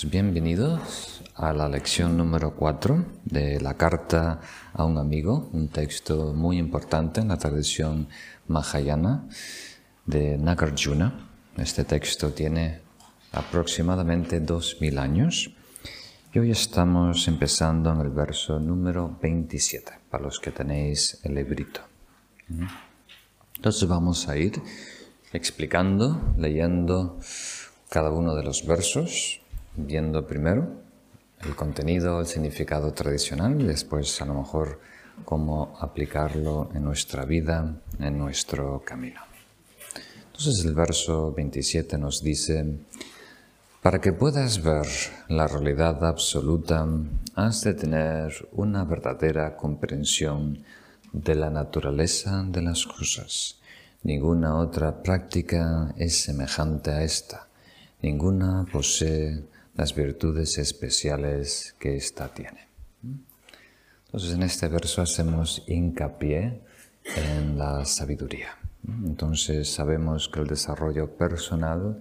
Pues bienvenidos a la lección número 4 de la carta a un amigo, un texto muy importante en la tradición Mahayana de Nagarjuna. Este texto tiene aproximadamente 2000 años y hoy estamos empezando en el verso número 27, para los que tenéis el librito. Entonces vamos a ir explicando, leyendo cada uno de los versos, viendo primero el contenido, el significado tradicional y después a lo mejor cómo aplicarlo en nuestra vida, en nuestro camino. Entonces el verso 27 nos dice, para que puedas ver la realidad absoluta, has de tener una verdadera comprensión de la naturaleza de las cosas. Ninguna otra práctica es semejante a esta. Ninguna posee las virtudes especiales que ésta tiene. Entonces en este verso hacemos hincapié en la sabiduría. Entonces sabemos que el desarrollo personal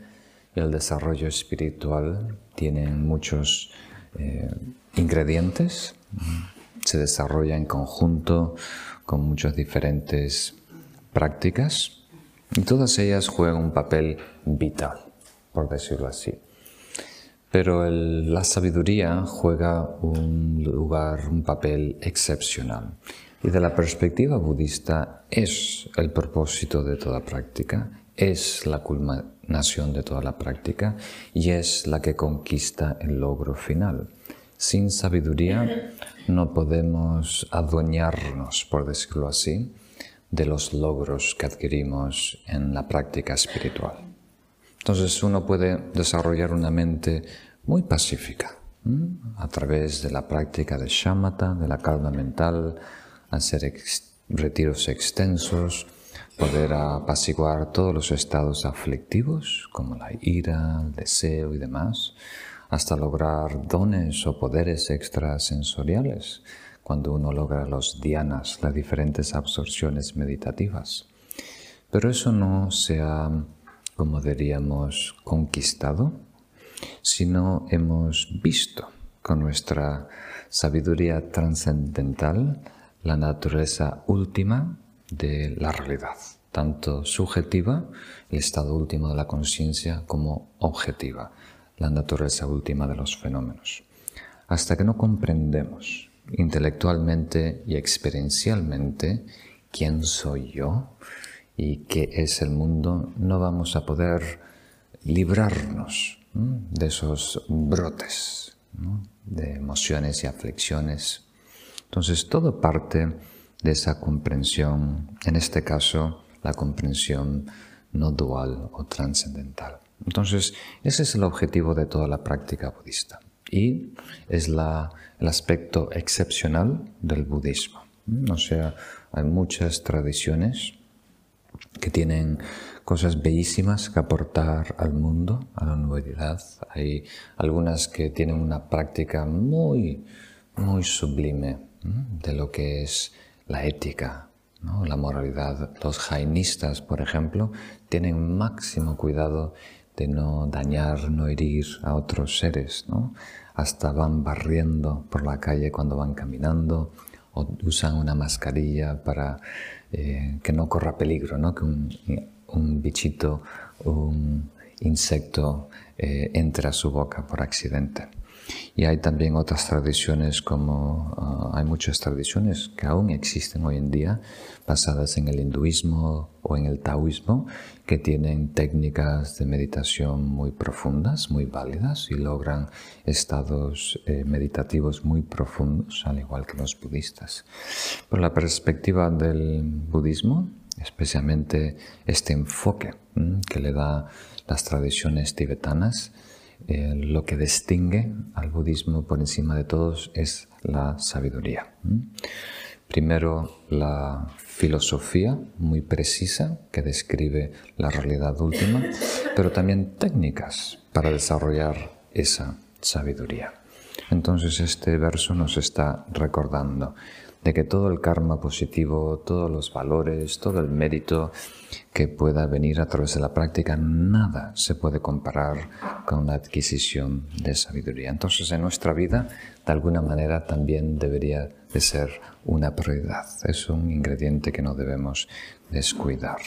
y el desarrollo espiritual tienen muchos eh, ingredientes, se desarrolla en conjunto con muchas diferentes prácticas y todas ellas juegan un papel vital, por decirlo así. Pero la sabiduría juega un lugar, un papel excepcional. Y de la perspectiva budista es el propósito de toda práctica, es la culminación de toda la práctica y es la que conquista el logro final. Sin sabiduría no podemos adueñarnos, por decirlo así, de los logros que adquirimos en la práctica espiritual. Entonces uno puede desarrollar una mente muy pacífica a través de la práctica de shamatha, de la calma mental, hacer retiros extensos, poder apaciguar todos los estados aflictivos como la ira, el deseo y demás, hasta lograr dones o poderes extrasensoriales cuando uno logra los dianas, las diferentes absorciones meditativas. Pero eso no se ha, como diríamos, conquistado, sino hemos visto con nuestra sabiduría trascendental la naturaleza última de la realidad, tanto subjetiva, el estado último de la conciencia, como objetiva, la naturaleza última de los fenómenos. Hasta que no comprendemos intelectualmente y experiencialmente quién soy yo y qué es el mundo, no vamos a poder librarnos de esos brotes de emociones y aflicciones entonces todo parte de esa comprensión, en este caso la comprensión no dual o trascendental. Entonces ese es el objetivo de toda la práctica budista y es el aspecto excepcional del budismo. O sea, hay muchas tradiciones que tienen cosas bellísimas que aportar al mundo, a la humanidad. Hay algunas que tienen una práctica muy, muy sublime, de lo que es la ética, la moralidad. Los jainistas, por ejemplo, tienen máximo cuidado de no dañar, no herir a otros seres, hasta van barriendo por la calle cuando van caminando o usan una mascarilla para eh, que no corra peligro, ¿no? que un, bichito, un insecto eh, entre a su boca por accidente. Y hay también otras tradiciones como ah, hay muchas tradiciones que aún existen hoy en día basadas en el hinduismo o en el taoísmo que tienen técnicas de meditación muy profundas, muy válidas y logran estados eh, meditativos muy profundos, al igual que los budistas. Por la perspectiva del budismo, especialmente este enfoque que le da las tradiciones tibetanas, eh, lo que distingue al budismo por encima de todos es la sabiduría. Primero, la filosofía muy precisa que describe la realidad última, pero también técnicas para desarrollar esa sabiduría. Entonces este verso nos está recordando, de que todo el karma positivo, todos los valores, todo el mérito que pueda venir a través de la práctica, nada se puede comparar con la adquisición de sabiduría. Entonces en nuestra vida, de alguna manera, también debería de ser una prioridad. Es un ingrediente que no debemos descuidar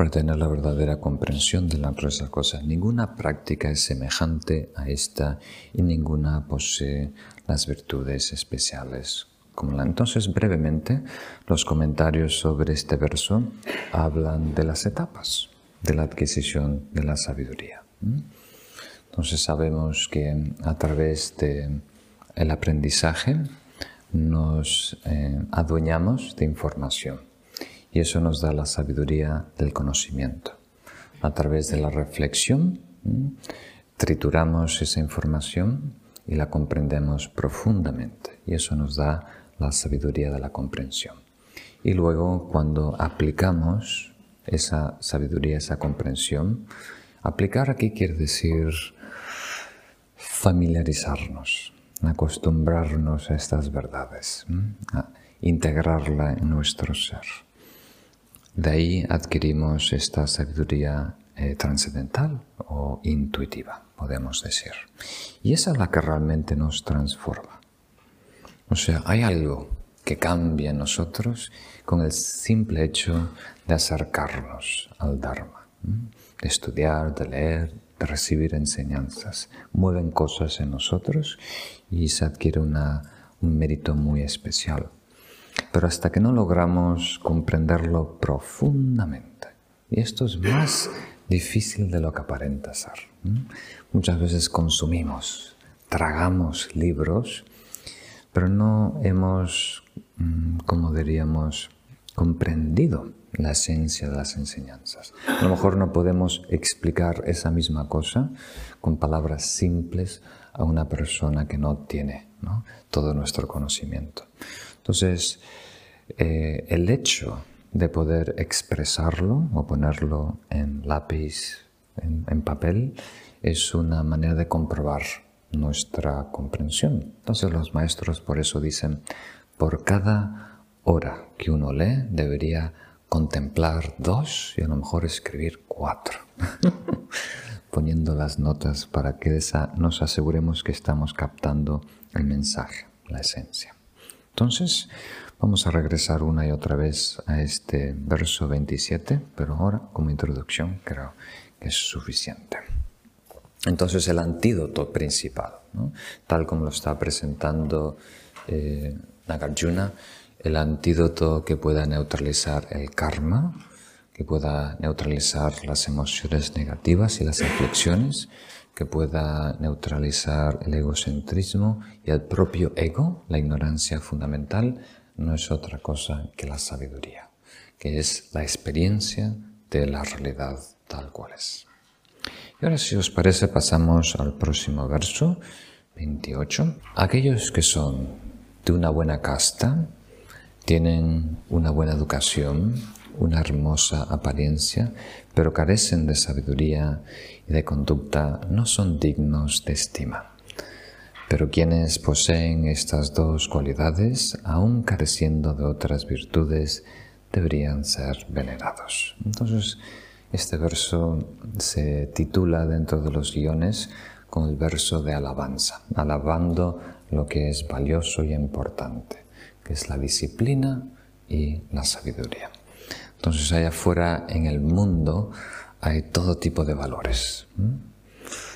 para tener la verdadera comprensión de la naturaleza cosa. Ninguna práctica es semejante a esta y ninguna posee las virtudes especiales como la. Entonces, brevemente, los comentarios sobre este verso hablan de las etapas de la adquisición de la sabiduría. Entonces sabemos que a través del el aprendizaje nos eh, adueñamos de información y eso nos da la sabiduría del conocimiento. A través de la reflexión, trituramos esa información y la comprendemos profundamente. Y eso nos da la sabiduría de la comprensión. Y luego, cuando aplicamos esa sabiduría, esa comprensión, aplicar aquí quiere decir familiarizarnos, acostumbrarnos a estas verdades, a integrarla en nuestro ser. De ahí adquirimos esta sabiduría eh, trascendental o intuitiva, podemos decir. Y esa es la que realmente nos transforma. O sea, hay algo que cambia en nosotros con el simple hecho de acercarnos al Dharma, de estudiar, de leer, de recibir enseñanzas. Mueven cosas en nosotros y se adquiere un mérito muy especial pero hasta que no logramos comprenderlo profundamente. Y esto es más difícil de lo que aparenta ser. Muchas veces consumimos, tragamos libros, pero no hemos, mm, como diríamos, comprendido la esencia de las enseñanzas. A lo mejor no podemos explicar esa misma cosa con palabras simples a una persona que no tiene todo nuestro conocimiento. Entonces, eh, el hecho de poder expresarlo o ponerlo en lápiz, en, papel, es una manera de comprobar nuestra comprensión. Entonces los maestros por eso dicen, por cada hora que uno lee debería contemplar dos y a lo mejor escribir cuatro, poniendo las notas para que nos aseguremos que estamos captando el mensaje, la esencia. Entonces, vamos a regresar una y otra vez a este verso 27, pero ahora como introducción creo que es suficiente. Entonces, el antídoto principal, tal como lo está presentando eh, Nagarjuna, el antídoto que pueda neutralizar el karma, que pueda neutralizar las emociones negativas y las aflicciones, que pueda neutralizar el egocentrismo y el propio ego, la ignorancia fundamental, no es otra cosa que la sabiduría, que es la experiencia de la realidad tal cual es. Y ahora, si os parece, pasamos al próximo verso, 28. Aquellos que son de una buena casta, tienen una buena educación, una hermosa apariencia, pero carecen de sabiduría de conducta, no son dignos de estima. Pero quienes poseen estas dos cualidades, aun careciendo de otras virtudes, deberían ser venerados. Entonces, este verso se titula dentro de los guiones con el verso de alabanza, alabando lo que es valioso y importante, que es la disciplina y la sabiduría. Entonces allá afuera en el mundo hay todo tipo de valores,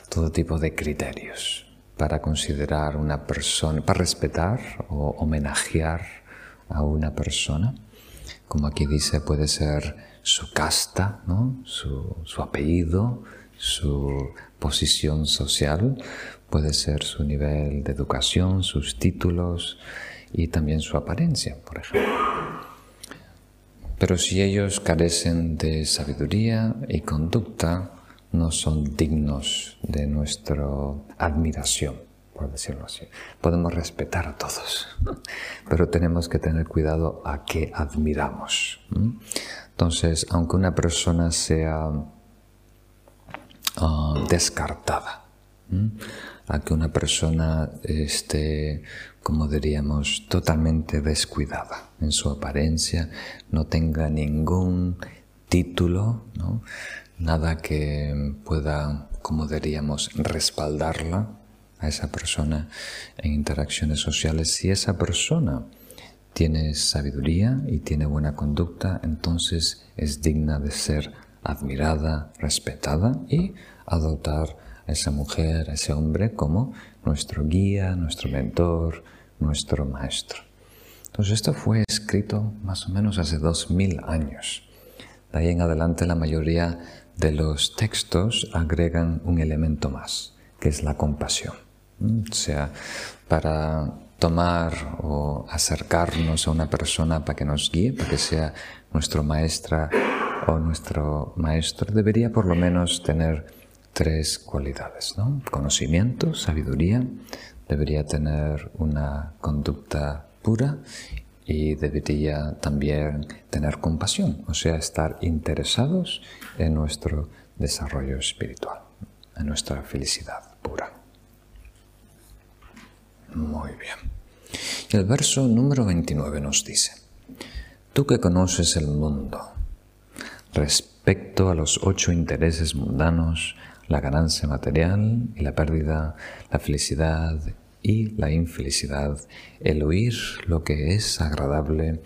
todo tipo de criterios para considerar una persona, para respetar o homenajear a una persona. Como aquí dice, puede ser su casta, su, apellido, su posición social, puede ser su nivel de educación, sus títulos y también su apariencia, por ejemplo. Pero si ellos carecen de sabiduría y conducta, no son dignos de nuestra admiración, por decirlo así. Podemos respetar a todos, pero tenemos que tener cuidado a qué admiramos. Entonces, aunque una persona sea ah, descartada a que una persona esté, como diríamos, totalmente descuidada en su apariencia, no tenga ningún título, nada que pueda, como diríamos, respaldarla a esa persona en interacciones sociales. Si esa persona tiene sabiduría y tiene buena conducta, entonces es digna de ser admirada, respetada y adoptar esa mujer, ese hombre como nuestro guía, nuestro mentor, nuestro maestro. Entonces esto fue escrito más o menos hace dos mil años. De ahí en adelante la mayoría de los textos agregan un elemento más, que es la compasión. O sea, para tomar o acercarnos a una persona para que nos guíe, para que sea nuestro maestra o nuestro maestro, debería por lo menos tener tres cualidades, ¿no? Conocimiento, sabiduría, debería tener una conducta pura y debería también tener compasión, o sea, estar interesados en nuestro desarrollo espiritual, en nuestra felicidad pura. Muy bien. El verso número 29 nos dice, Tú que conoces el mundo, respecto a los ocho intereses mundanos, la ganancia material y la pérdida, la felicidad y la infelicidad, el oír lo que es agradable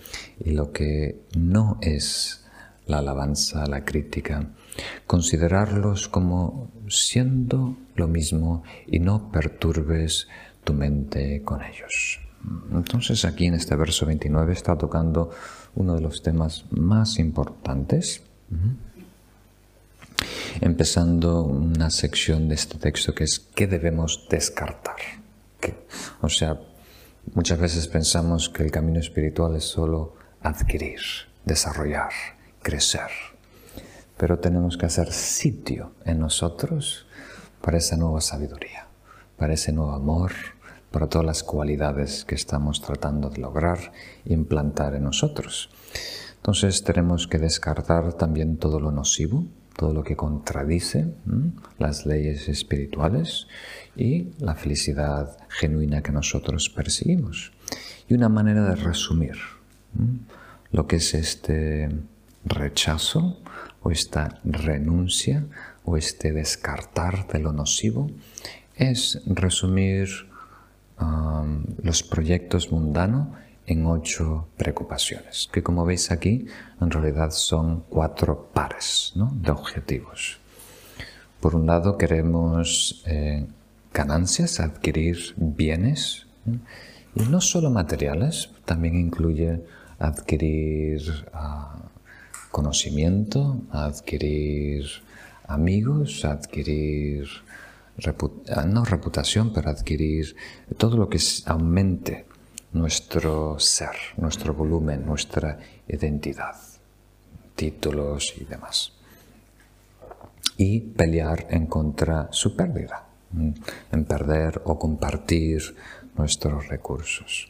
y lo que no es la alabanza, la crítica, considerarlos como siendo lo mismo y no perturbes tu mente con ellos. Entonces aquí en este verso 29 está tocando uno de los temas más importantes empezando una sección de este texto que es ¿qué debemos descartar? O sea, muchas veces pensamos que el camino espiritual es solo adquirir, desarrollar, crecer, pero tenemos que hacer sitio en nosotros para esa nueva sabiduría, para ese nuevo amor, para todas las cualidades que estamos tratando de lograr implantar en nosotros. Entonces tenemos que descartar también todo lo nocivo, todo lo que contradice las leyes espirituales y la felicidad genuina que nosotros perseguimos. Y una manera de resumir lo que es este rechazo o esta renuncia o este descartar de lo nocivo es resumir um, los proyectos mundanos en ocho preocupaciones, que como veis aquí en realidad son cuatro pares de objetivos. Por un lado queremos eh, ganancias, adquirir bienes, y no solo materiales, también incluye adquirir ah, conocimiento, adquirir amigos, adquirir, ah, no reputación, pero adquirir todo lo que aumente nuestro ser, nuestro volumen, nuestra identidad, títulos y demás. Y pelear en contra su pérdida, en perder o compartir nuestros recursos.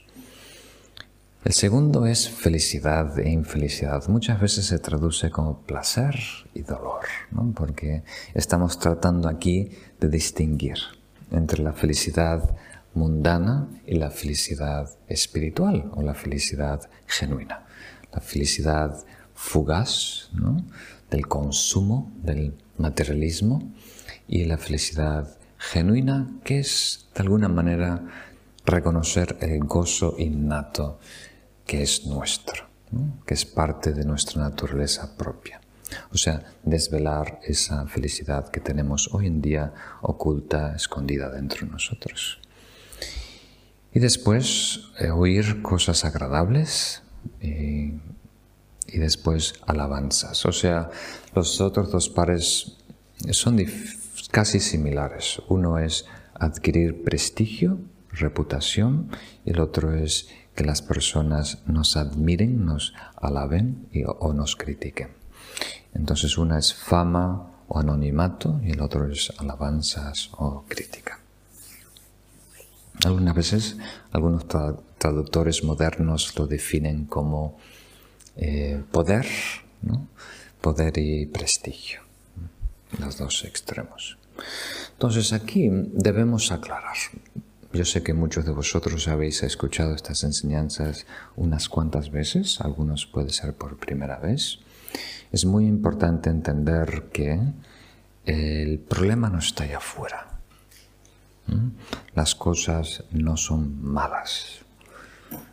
El segundo es felicidad e infelicidad. Muchas veces se traduce como placer y dolor, porque estamos tratando aquí de distinguir entre la felicidad mundana y la felicidad espiritual o la felicidad genuina. La felicidad fugaz del consumo, del materialismo y la felicidad genuina que es de alguna manera reconocer el gozo innato que es nuestro, que es parte de nuestra naturaleza propia. O sea, desvelar esa felicidad que tenemos hoy en día oculta, escondida dentro de nosotros. Y después eh, oír cosas agradables y, después alabanzas. O sea, los otros dos pares son casi similares. Uno es adquirir prestigio, reputación, y el otro es que las personas nos admiren, nos alaben o nos critiquen. Entonces una es fama o anonimato y el otro es alabanzas o crítica. Algunas veces algunos traductores modernos lo definen como eh, poder, poder y prestigio, los dos extremos. Entonces aquí debemos aclarar. Yo sé que muchos de vosotros habéis escuchado estas enseñanzas unas cuantas veces, algunos puede ser por primera vez. Es muy importante entender que el problema no está allá afuera. Las cosas no son malas.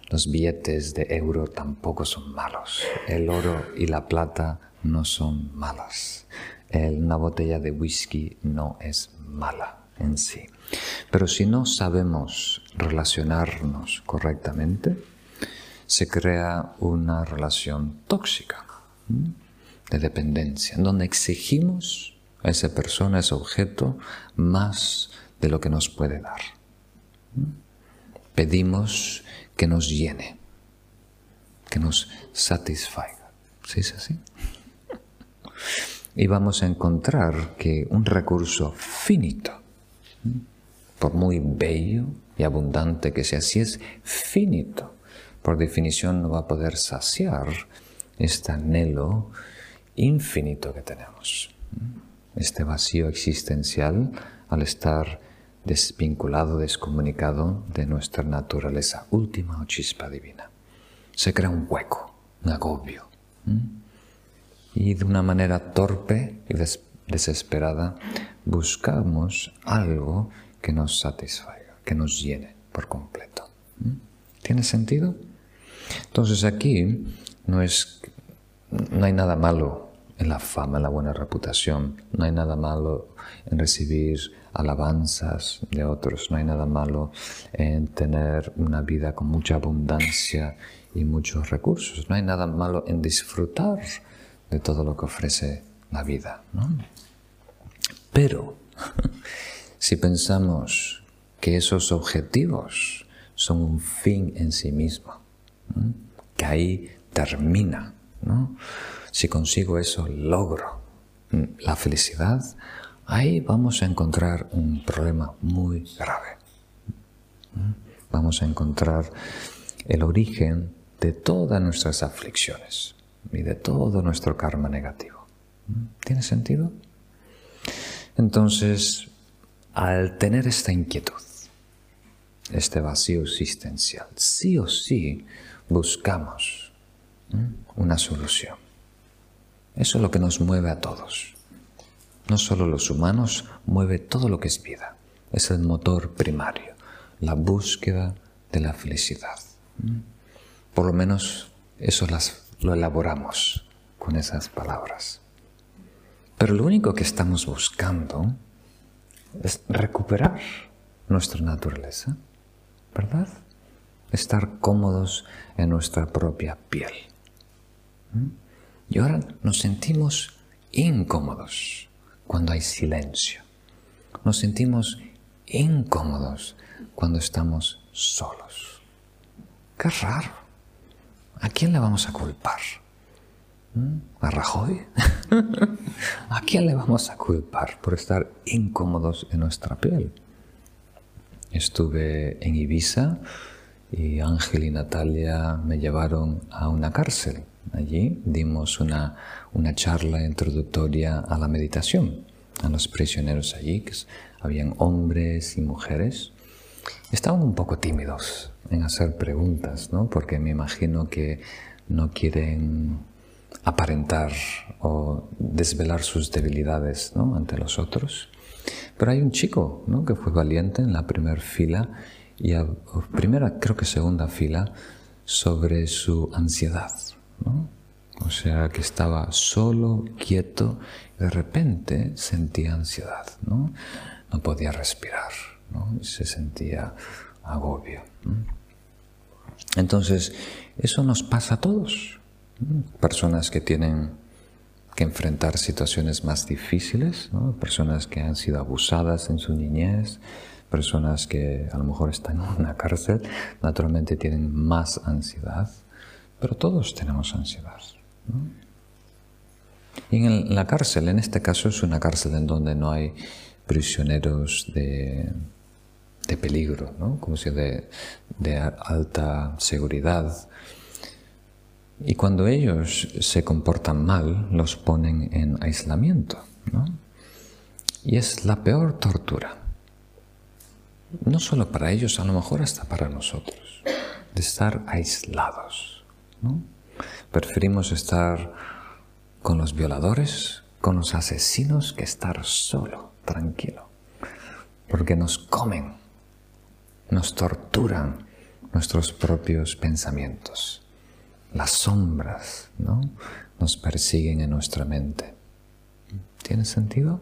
Los billetes de euro tampoco son malos. El oro y la plata no son malas. una botella de whisky no es mala en sí. Pero si no sabemos relacionarnos correctamente, se crea una relación tóxica de dependencia, en donde exigimos a esa persona, a ese objeto, más de lo que nos puede dar. Pedimos que nos llene, que nos satisfaga. ¿Sí es así? Y vamos a encontrar que un recurso finito, por muy bello y abundante que sea, si es finito, por definición no va a poder saciar este anhelo infinito que tenemos. Este vacío existencial al estar desvinculado, descomunicado de nuestra naturaleza última o chispa divina. Se crea un hueco, un agobio. Y de una manera torpe y desesperada buscamos algo que nos satisfaga, que nos llene por completo. ¿Tiene sentido? Entonces aquí no es no hay nada malo en la fama, en la buena reputación, no hay nada malo en recibir alabanzas de otros, no hay nada malo en tener una vida con mucha abundancia y muchos recursos, no hay nada malo en disfrutar de todo lo que ofrece la vida. Pero si pensamos que esos objetivos son un fin en sí mismo, que ahí termina si consigo eso, logro la felicidad, ahí vamos a encontrar un problema muy grave. Vamos a encontrar el origen de todas nuestras aflicciones y de todo nuestro karma negativo. ¿Tiene sentido? Entonces, al tener esta inquietud, este vacío existencial, sí o sí buscamos una solución. Eso es lo que nos mueve a todos. No solo los humanos, mueve todo lo que es vida. Es el motor primario, la búsqueda de la felicidad. Por lo menos eso lo elaboramos con esas palabras. Pero lo único que estamos buscando es recuperar nuestra naturaleza, ¿verdad? Estar cómodos en nuestra propia piel. Y ahora nos sentimos incómodos cuando hay silencio. Nos sentimos incómodos cuando estamos solos. Qué raro. ¿A quién le vamos a culpar? ¿Mm? ¿A Rajoy? ¿A quién le vamos a culpar por estar incómodos en nuestra piel? Estuve en Ibiza y Ángel y Natalia me llevaron a una cárcel Allí dimos una, charla introductoria a la meditación a los prisioneros allí, que habían hombres y mujeres. Estaban un poco tímidos en hacer preguntas, ¿no? porque me imagino que no quieren aparentar o desvelar sus debilidades ¿no? ante los otros. Pero hay un chico ¿no? que fue valiente en la primera fila y a primera, creo que segunda fila, sobre su ansiedad. O sea que estaba solo, quieto, y de repente sentía ansiedad, ¿no? No podía respirar, ¿no? Se sentía agobio. Entonces, eso nos pasa a todos. Personas que tienen que enfrentar situaciones más difíciles, personas que han sido abusadas en su niñez, personas que a lo mejor están en una cárcel, naturalmente tienen más ansiedad. Pero todos tenemos ansiedad. Y en la cárcel, en este caso es una cárcel en donde no hay prisioneros de, peligro, ¿no? como si de, de alta seguridad. Y cuando ellos se comportan mal, los ponen en aislamiento. Y es la peor tortura. No solo para ellos, a lo mejor hasta para nosotros. De estar aislados. Preferimos estar con los violadores, con los asesinos, que estar solo, tranquilo. Porque nos comen, nos torturan nuestros propios pensamientos. Las sombras ¿no? nos persiguen en nuestra mente. ¿Tiene sentido?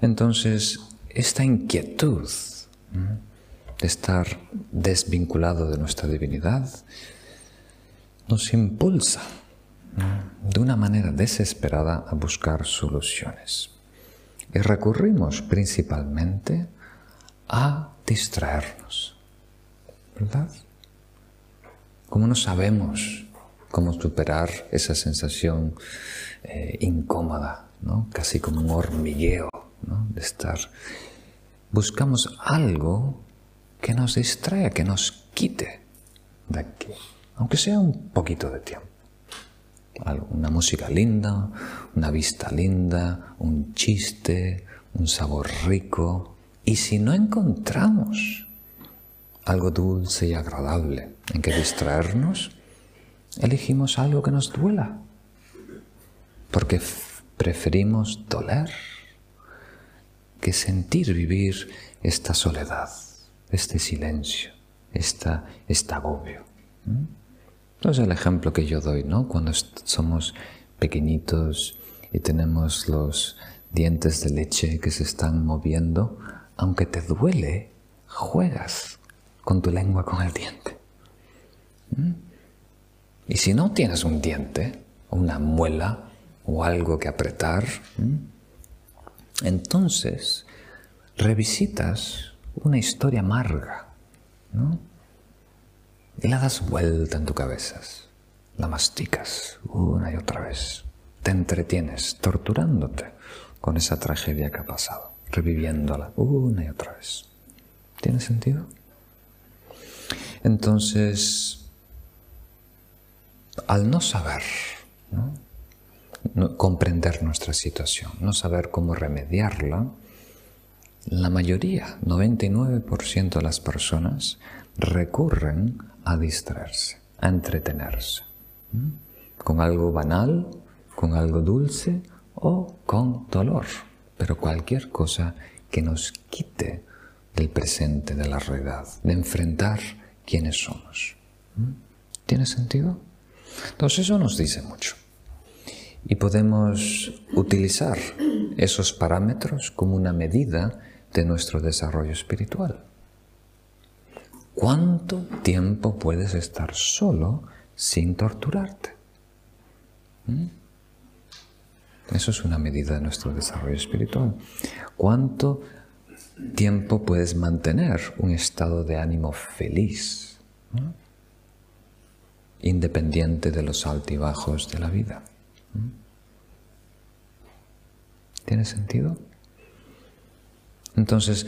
Entonces, esta inquietud de estar desvinculado de nuestra divinidad nos impulsa de una manera desesperada a buscar soluciones. Y recurrimos principalmente a distraernos. ¿Verdad? Como no sabemos cómo superar esa sensación eh, incómoda, ¿no? casi como un hormigueo de estar. Buscamos algo que nos distraiga, que nos quite de aquí, aunque sea un poquito de tiempo. Una música linda, una vista linda, un chiste, un sabor rico. Y si no encontramos algo dulce y agradable en que distraernos, elegimos algo que nos duela, porque preferimos doler que sentir vivir esta soledad, este silencio, esta, este agobio. Entonces el ejemplo que yo doy, ¿no? Cuando somos pequeñitos y tenemos los dientes de leche que se están moviendo, aunque te duele, juegas con tu lengua con el diente. Y si no tienes un diente, una muela o algo que apretar, entonces revisitas una historia amarga, ¿no? Y la das vuelta en tu cabeza, la masticas una y otra vez, te entretienes torturándote con esa tragedia que ha pasado, reviviéndola una y otra vez. ¿Tiene sentido? Entonces, al no saber, ¿no? comprender nuestra situación, no saber cómo remediarla, la mayoría, 99% de las personas, recurren a distraerse, a entretenerse, con algo banal, con algo dulce o con dolor, pero cualquier cosa que nos quite del presente, de la realidad, de enfrentar quiénes somos. ¿Tiene sentido? Entonces eso nos dice mucho y podemos utilizar esos parámetros como una medida de nuestro desarrollo espiritual. ¿Cuánto tiempo puedes estar solo sin torturarte? ¿Mm? Eso es una medida de nuestro desarrollo espiritual. ¿Cuánto tiempo puedes mantener un estado de ánimo feliz, independiente de los altibajos de la vida? ¿Tiene sentido? Entonces,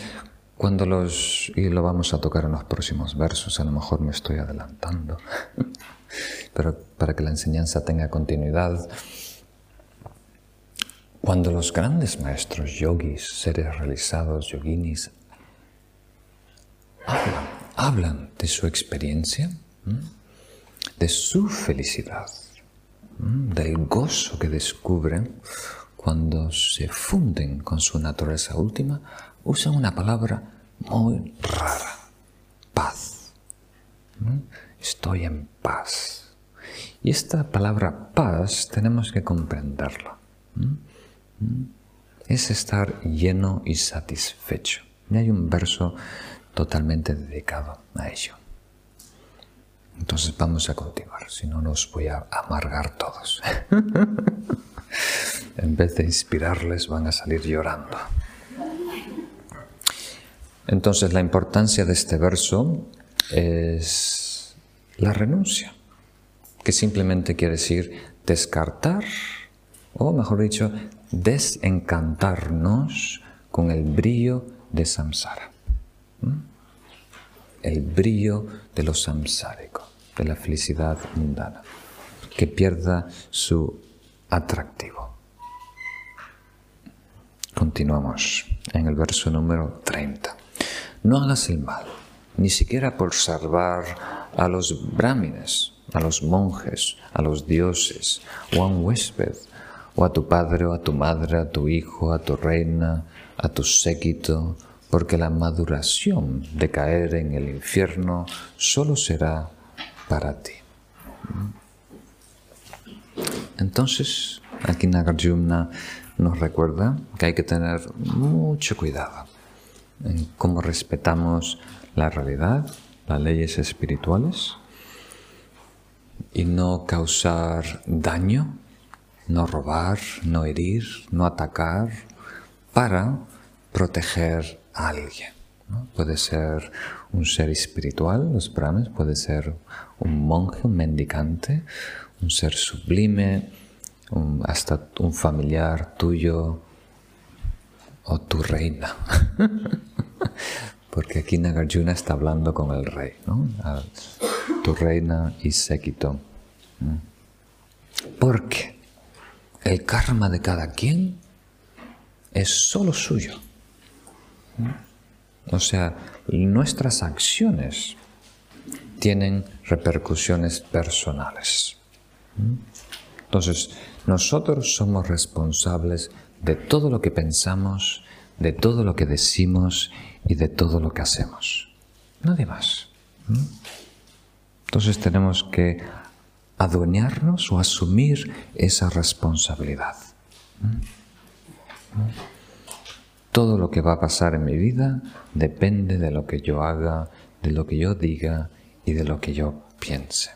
cuando los, y lo vamos a tocar en los próximos versos, a lo mejor me estoy adelantando, pero para que la enseñanza tenga continuidad, cuando los grandes maestros yogis, seres realizados, yoginis, hablan, hablan de su experiencia, de su felicidad, del gozo que descubren cuando se funden con su naturaleza última, usan una palabra muy rara, paz. Mm, estoy en paz. Y esta palabra paz tenemos que comprenderla. Mm, es estar lleno y satisfecho. Y hay un verso totalmente dedicado a ello. Entonces vamos a continuar, si no nos voy a amargar todos. en vez de inspirarles van a salir llorando. Entonces la importancia de este verso es la renuncia, que simplemente quiere decir descartar, o mejor dicho, desencantarnos con el brillo de samsara. El brillo de lo samsárico de la felicidad mundana, que pierda su atractivo. Continuamos en el verso número 30. No hagas el mal, ni siquiera por salvar a los brahmines, a los monjes, a los dioses, o a un huésped, o a tu padre, o a tu madre, a tu hijo, a tu reina, a tu séquito, porque la maduración de caer en el infierno solo será para ti. Entonces, aquí Nagarjuna nos recuerda que hay que tener mucho cuidado en cómo respetamos la realidad, las leyes espirituales, y no causar daño, no robar, no herir, no atacar, para proteger a alguien. Puede ser un ser espiritual, los brahmanes, puede ser un monje, un mendicante, un ser sublime, hasta un familiar tuyo o tu reina. Porque aquí Nagarjuna está hablando con el rey, ¿no? tu reina y séquito. Porque el karma de cada quien es solo suyo. O sea, nuestras acciones tienen repercusiones personales. Entonces, nosotros somos responsables de todo lo que pensamos, de todo lo que decimos y de todo lo que hacemos. Nadie más. Entonces tenemos que adueñarnos o asumir esa responsabilidad. Todo lo que va a pasar en mi vida depende de lo que yo haga, de lo que yo diga y de lo que yo piense.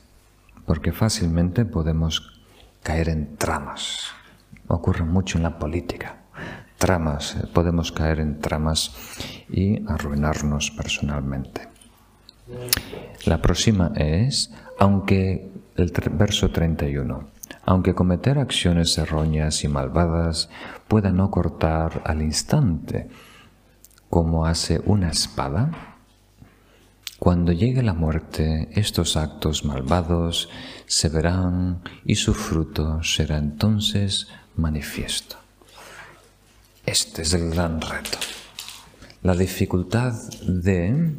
Porque fácilmente podemos caer en tramas. Ocurre mucho en la política. Tramas, eh, podemos caer en tramas y arruinarnos personalmente. La próxima es, aunque el verso 31, aunque cometer acciones erróneas y malvadas pueda no cortar al instante, como hace una espada, cuando llegue la muerte, estos actos malvados se verán y su fruto será entonces manifiesto. Este es el gran reto. La dificultad de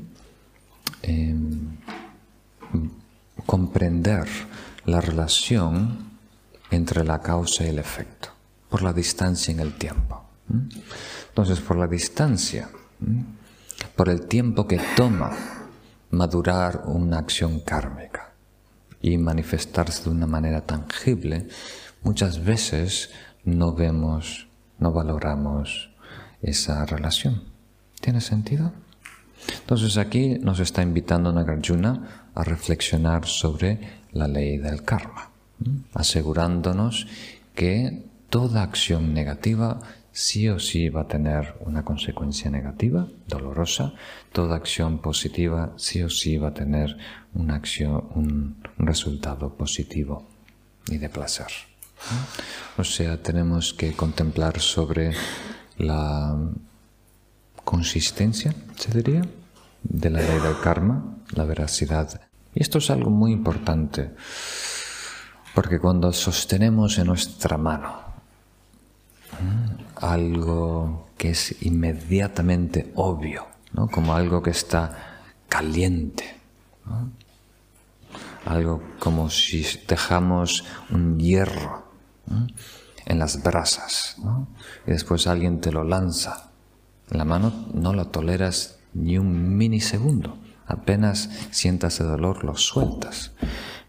em, comprender la relación entre la causa y el efecto, por la distancia en el tiempo. Entonces, por la distancia, por el tiempo que toma madurar una acción kármica y manifestarse de una manera tangible, muchas veces no vemos, no valoramos esa relación. ¿Tiene sentido? Entonces aquí nos está invitando Nagarjuna a reflexionar sobre la ley del karma, asegurándonos que toda acción negativa sí o sí va a tener una consecuencia negativa, dolorosa. Toda acción positiva sí o sí va a tener una acción, un, resultado positivo y de placer. O sea, tenemos que contemplar sobre la consistencia, se diría, de la ley del karma, la veracidad. Y esto es algo muy importante, porque cuando sostenemos en nuestra mano algo que es inmediatamente obvio, ¿no? como algo que está caliente. Algo como si dejamos un hierro en las brasas y después alguien te lo lanza. La mano no lo toleras ni un minisegundo. Apenas sientas el dolor, lo sueltas.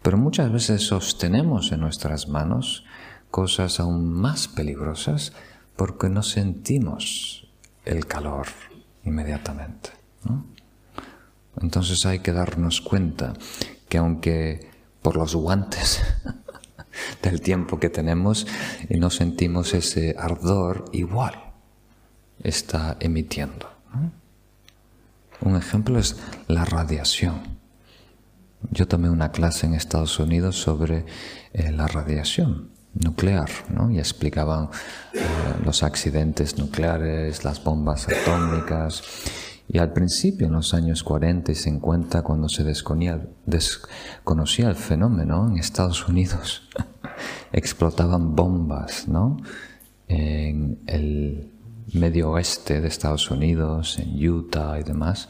Pero muchas veces sostenemos en nuestras manos cosas aún más peligrosas porque no sentimos el calor inmediatamente. Entonces hay que darnos cuenta que aunque por los guantes del tiempo que tenemos y no sentimos ese ardor igual está emitiendo. Un ejemplo es la radiación. Yo tomé una clase en Estados Unidos sobre eh, la radiación nuclear, ¿no? y explicaban eh, los accidentes nucleares, las bombas atómicas. Y al principio, en los años 40 y 50, cuando se desconocía, el fenómeno en Estados Unidos, explotaban bombas ¿no? en el medio oeste de Estados Unidos, en Utah y demás,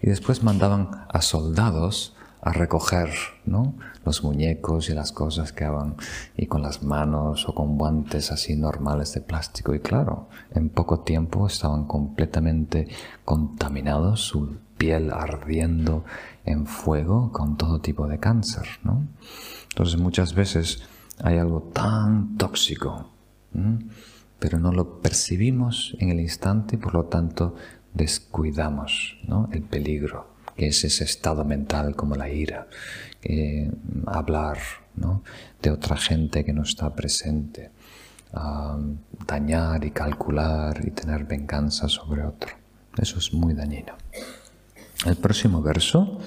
y después mandaban a soldados a recoger ¿no? Los muñecos y las cosas que hagan y con las manos o con guantes así normales de plástico y claro, en poco tiempo estaban completamente contaminados, su piel ardiendo en fuego con todo tipo de cáncer. ¿no? Entonces muchas veces hay algo tan tóxico, pero no lo percibimos en el instante y por lo tanto descuidamos ¿no? el peligro que es ese estado mental como la ira, hablar de otra gente que no está presente, dañar y calcular y tener venganza sobre otro. Eso es muy dañino. El próximo verso,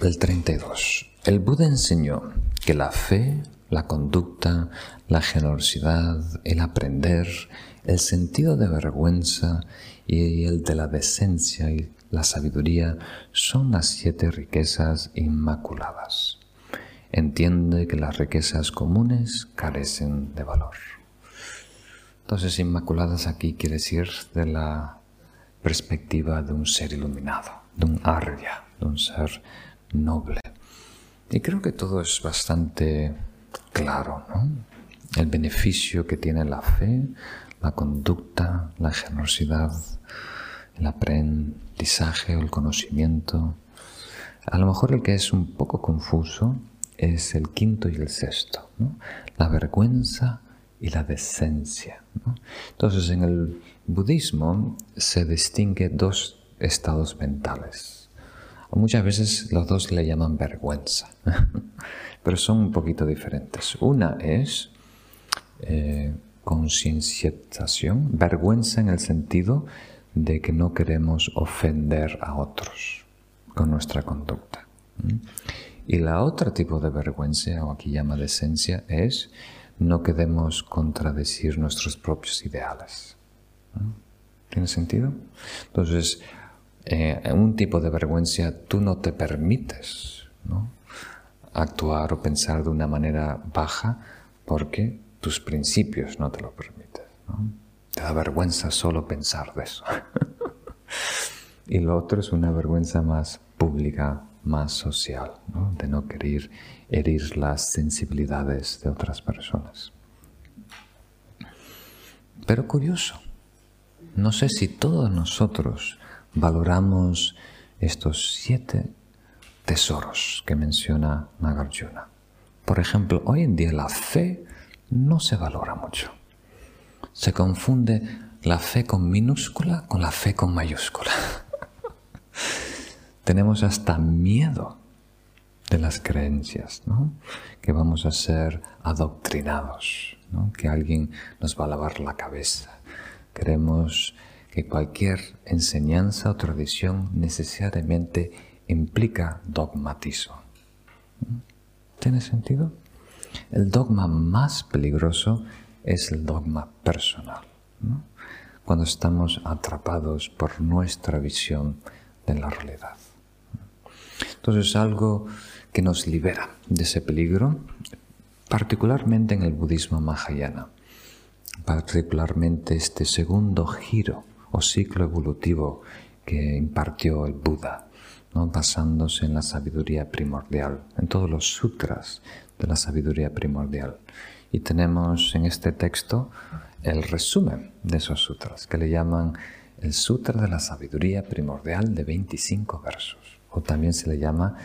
el 32. El Buda enseñó que la fe, la conducta, la generosidad, el aprender, el sentido de vergüenza y el de la decencia y la sabiduría son las siete riquezas inmaculadas. Entiende que las riquezas comunes carecen de valor. Entonces, inmaculadas aquí quiere decir de la perspectiva de un ser iluminado, de un arya, de un ser noble. Y creo que todo es bastante claro, ¿no? El beneficio que tiene la fe, la conducta, la generosidad, el aprendizaje o el conocimiento. A lo mejor el que es un poco confuso es el quinto y el sexto, la vergüenza y la decencia. Entonces en el budismo se distingue dos estados mentales. Muchas veces los dos le llaman vergüenza, pero son un poquito diferentes. Una es eh, concienciación, vergüenza en el sentido de que no queremos ofender a otros con nuestra conducta. Y la otra tipo de vergüenza, o aquí llama decencia, es no queremos contradecir nuestros propios ideales. ¿Tiene sentido? Entonces, en eh, un tipo de vergüenza tú no te permites actuar o pensar de una manera baja porque tus principios no te lo permiten. Te da vergüenza solo pensar de eso. y lo otro es una vergüenza más pública, más social, de no querer herir las sensibilidades de otras personas. Pero curioso, no sé si todos nosotros valoramos estos siete tesoros que menciona Nagarjuna. Por ejemplo, hoy en día la fe no se valora mucho se confunde la fe con minúscula con la fe con mayúscula. Tenemos hasta miedo de las creencias, que vamos a ser adoctrinados, que alguien nos va a lavar la cabeza. Queremos que cualquier enseñanza o tradición necesariamente implica dogmatismo. ¿Tiene sentido? El dogma más peligroso es el dogma personal, cuando estamos atrapados por nuestra visión de la realidad. Entonces algo que nos libera de ese peligro, particularmente en el budismo mahayana, particularmente este segundo giro o ciclo evolutivo que impartió el Buda, basándose en la sabiduría primordial, en todos los sutras de la sabiduría primordial. Y tenemos en este texto el resumen de esos sutras, que le llaman el Sutra de la Sabiduría Primordial de 25 versos, o también se le llama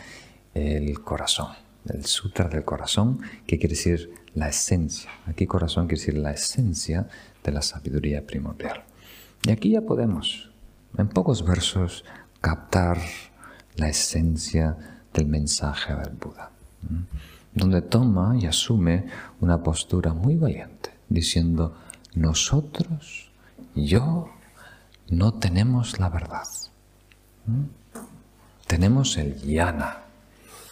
el corazón, el Sutra del corazón, que quiere decir la esencia. Aquí corazón quiere decir la esencia de la sabiduría primordial. Y aquí ya podemos, en pocos versos, captar la esencia del mensaje del Buda donde toma y asume una postura muy valiente, diciendo, nosotros, yo, no tenemos la verdad. Tenemos el yana,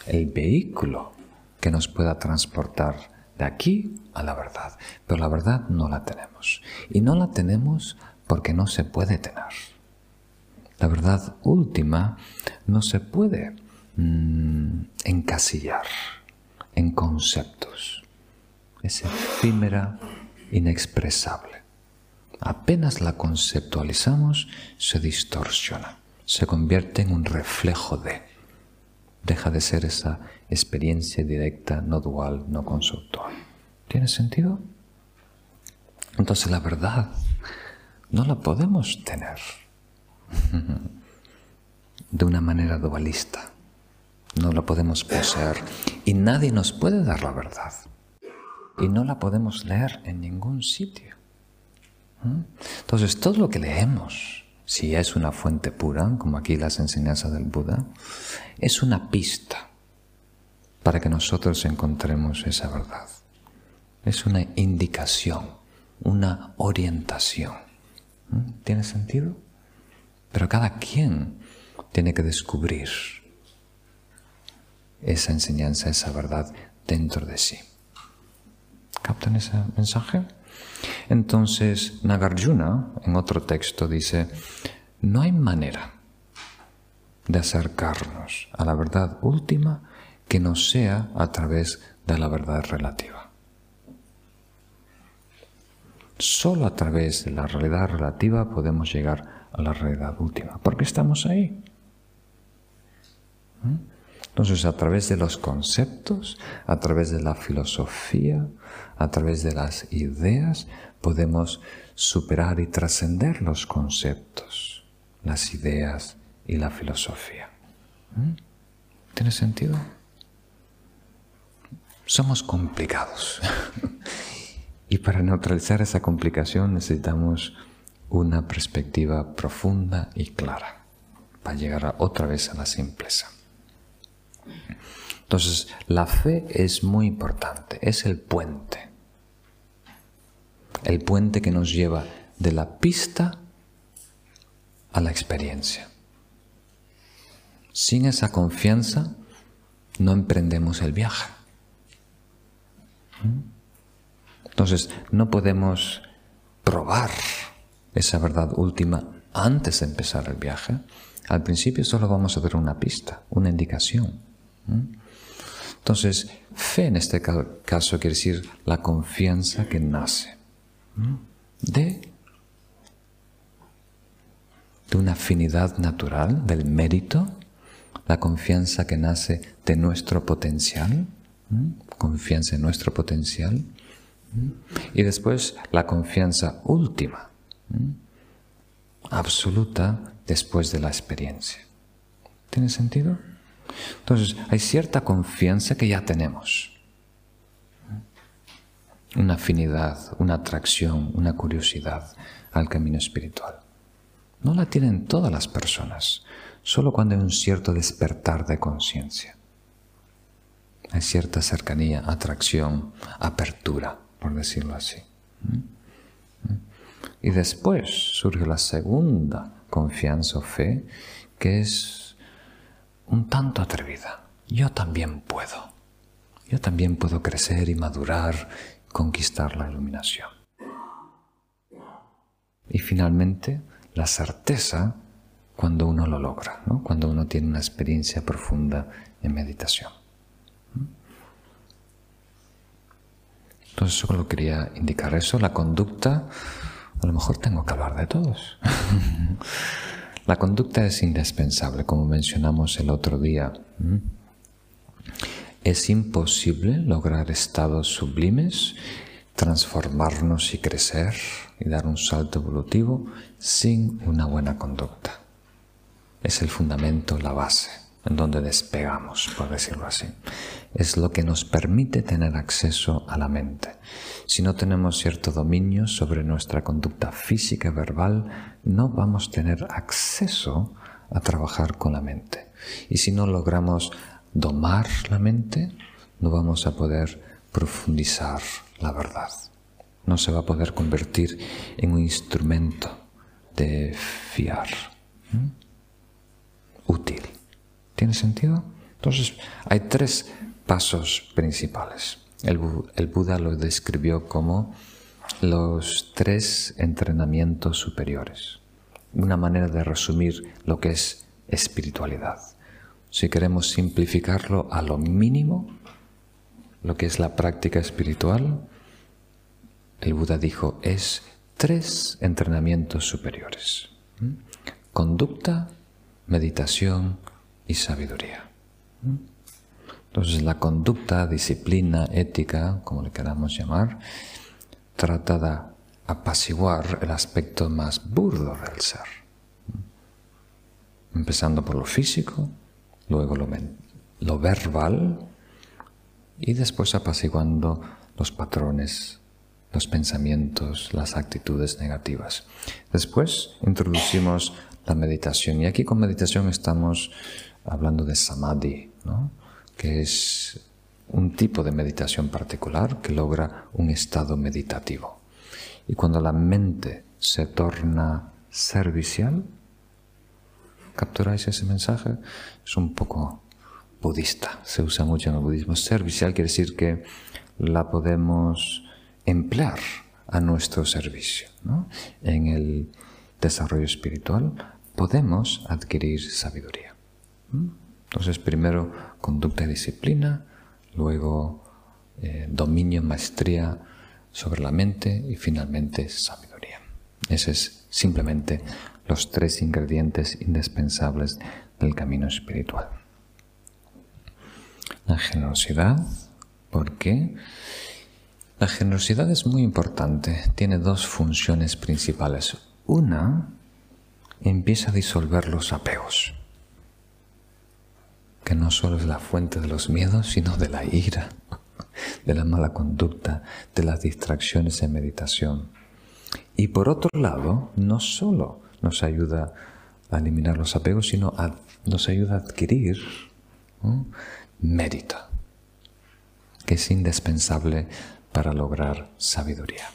el vehículo que nos pueda transportar de aquí a la verdad, pero la verdad no la tenemos. Y no la tenemos porque no se puede tener. La verdad última no se puede mm, encasillar en conceptos. Es efímera, inexpresable. apenas la conceptualizamos, se distorsiona, se convierte en un reflejo de. Deja de ser esa experiencia directa, no dual, no conceptual. ¿Tiene sentido? Entonces la verdad no la podemos tener de una manera dualista. No la podemos poseer y nadie nos puede dar la verdad. Y no la podemos leer en ningún sitio. ¿Mm? Entonces todo lo que leemos, si es una fuente pura, como aquí las enseñanzas del Buda, es una pista para que nosotros encontremos esa verdad. Es una indicación, una orientación. ¿Mm? ¿Tiene sentido? Pero cada quien tiene que descubrir esa enseñanza, esa verdad dentro de sí. ¿Captan ese mensaje? Entonces Nagarjuna, en otro texto, dice, no hay manera de acercarnos a la verdad última que no sea a través de la verdad relativa. Solo a través de la realidad relativa podemos llegar a la realidad última, porque estamos ahí. ¿Mm? Entonces, a través de los conceptos, a través de la filosofía, a través de las ideas, podemos superar y trascender los conceptos, las ideas y la filosofía. ¿Mm? ¿Tiene sentido? Somos complicados. y para neutralizar esa complicación necesitamos una perspectiva profunda y clara para llegar otra vez a la simpleza. Entonces, la fe es muy importante, es el puente. El puente que nos lleva de la pista a la experiencia. Sin esa confianza no emprendemos el viaje. Entonces, no podemos probar esa verdad última antes de empezar el viaje. Al principio solo vamos a ver una pista, una indicación. Entonces, fe en este caso quiere decir la confianza que nace de, de una afinidad natural, del mérito, la confianza que nace de nuestro potencial, confianza en nuestro potencial, y después la confianza última, absoluta después de la experiencia. ¿Tiene sentido? Entonces, hay cierta confianza que ya tenemos. Una afinidad, una atracción, una curiosidad al camino espiritual. No la tienen todas las personas, solo cuando hay un cierto despertar de conciencia. Hay cierta cercanía, atracción, apertura, por decirlo así. Y después surge la segunda confianza o fe, que es un tanto atrevida. Yo también puedo. Yo también puedo crecer y madurar, conquistar la iluminación. Y finalmente, la certeza cuando uno lo logra, cuando uno tiene una experiencia profunda en meditación. Entonces solo quería indicar eso, la conducta, a lo mejor tengo que hablar de todos. La conducta es indispensable, como mencionamos el otro día. Es imposible lograr estados sublimes, transformarnos y crecer y dar un salto evolutivo sin una buena conducta. Es el fundamento, la base, en donde despegamos, por decirlo así. Es lo que nos permite tener acceso a la mente. Si no tenemos cierto dominio sobre nuestra conducta física y verbal, no vamos a tener acceso a trabajar con la mente. Y si no logramos domar la mente, no vamos a poder profundizar la verdad. No se va a poder convertir en un instrumento de fiar. Útil. ¿Tiene sentido? Entonces, hay tres pasos principales. El, el Buda lo describió como los tres entrenamientos superiores. Una manera de resumir lo que es espiritualidad. Si queremos simplificarlo a lo mínimo, lo que es la práctica espiritual, el Buda dijo, es tres entrenamientos superiores. Conducta, meditación y sabiduría. Entonces la conducta, disciplina, ética, como le queramos llamar, trata de apaciguar el aspecto más burdo del ser. Empezando por lo físico, luego lo, lo verbal y después apaciguando los patrones, los pensamientos, las actitudes negativas. Después introducimos la meditación y aquí con meditación estamos hablando de samadhi, que es un tipo de meditación particular que logra un estado meditativo. Y cuando la mente se torna servicial, ¿capturáis ese mensaje? Es un poco budista, se usa mucho en el budismo. Servicial quiere decir que la podemos emplear a nuestro servicio. En el desarrollo espiritual podemos adquirir sabiduría. Entonces, primero conducta y disciplina, luego eh, dominio, maestría sobre la mente y finalmente sabiduría. Ese es simplemente los tres ingredientes indispensables del camino espiritual. La generosidad, ¿por qué? La generosidad es muy importante, tiene dos funciones principales. Una, empieza a disolver los apegos, que no solo es la fuente de los miedos, sino de la ira, de la mala conducta, de las distracciones en meditación. Y por otro lado, no solo nos ayuda a eliminar los apegos, sino nos ayuda a adquirir mérito, que es indispensable para lograr sabiduría.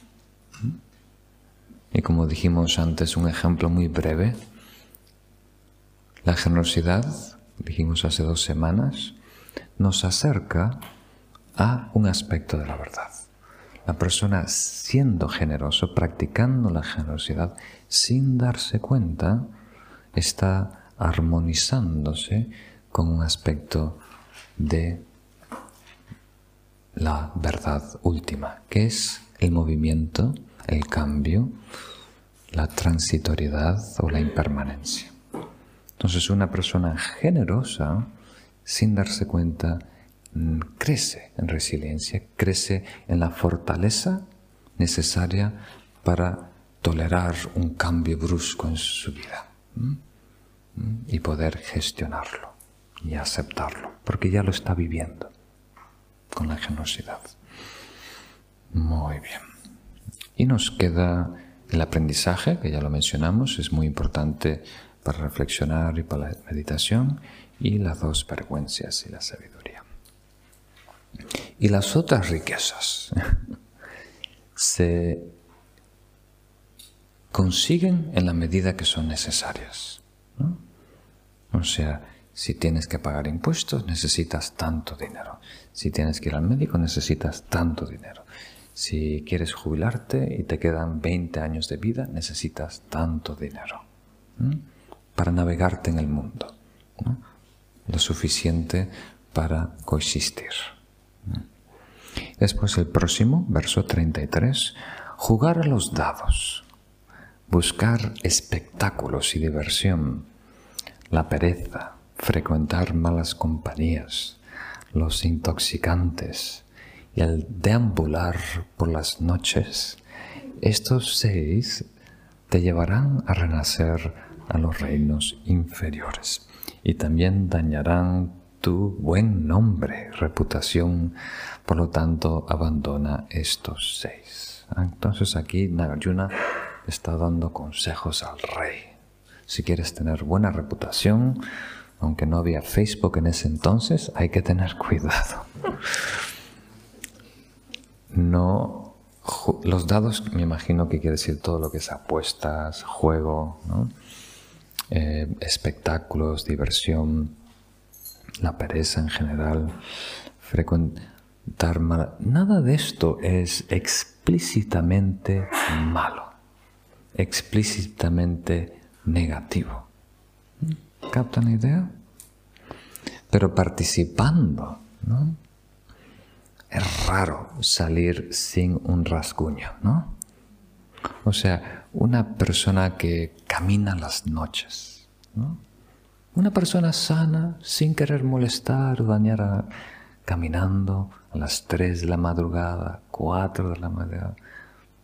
Y como dijimos antes, un ejemplo muy breve, la generosidad, dijimos hace dos semanas, nos acerca a un aspecto de la verdad. La persona siendo generoso, practicando la generosidad sin darse cuenta, está armonizándose con un aspecto de la verdad última, que es el movimiento, el cambio, la transitoriedad o la impermanencia. Entonces una persona generosa, sin darse cuenta, mm, crece en resiliencia, crece en la fortaleza necesaria para tolerar un cambio brusco en su vida y poder gestionarlo y aceptarlo, porque ya lo está viviendo con la generosidad. Muy bien. Y nos queda el aprendizaje, que ya lo mencionamos, es muy importante para reflexionar y para la meditación, y las dos vergüenzas y la sabiduría. Y las otras riquezas se consiguen en la medida que son necesarias. O sea, si tienes que pagar impuestos, necesitas tanto dinero. Si tienes que ir al médico, necesitas tanto dinero. Si quieres jubilarte y te quedan 20 años de vida, necesitas tanto dinero para navegarte en el mundo. Lo suficiente para coexistir. Después el próximo, verso 33, jugar a los dados, buscar espectáculos y diversión, la pereza, frecuentar malas compañías, los intoxicantes y el deambular por las noches, estos seis te llevarán a renacer a los reinos inferiores y también dañarán tu buen nombre, reputación, por lo tanto abandona estos seis. Entonces aquí Nagarjuna está dando consejos al rey. Si quieres tener buena reputación, aunque no había Facebook en ese entonces, hay que tener cuidado. No, los dados me imagino que quiere decir todo lo que es apuestas, juego, eh, espectáculos, diversión, la pereza en general, frecuentar Nada de esto es explícitamente malo, explícitamente negativo. ¿Captan la idea? Pero participando, ¿no? Es raro salir sin un rasguño, ¿no? O sea, una persona que camina las noches, ¿no? Una persona sana, sin querer molestar o dañar caminando a las 3 de la madrugada, 4 de la madrugada,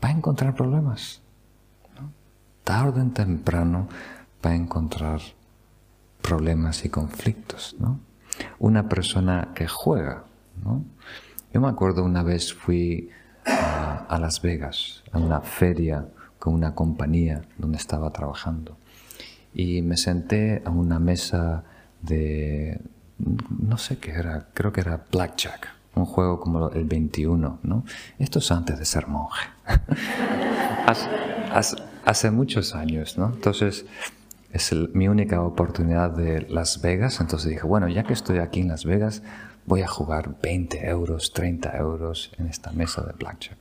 va a encontrar problemas. Tarde o temprano va a encontrar problemas y conflictos. Una persona que juega. Yo me acuerdo una vez fui a, a Las Vegas, a una feria con una compañía donde estaba trabajando y me senté a una mesa de, no sé qué era, creo que era Blackjack, un juego como el 21, ¿no? Esto es antes de ser monje. hace, muchos años, ¿no? Entonces, es mi única oportunidad de Las Vegas, entonces dije, bueno, ya que estoy aquí en Las Vegas, voy a jugar 20 euros, 30 euros en esta mesa de Blackjack.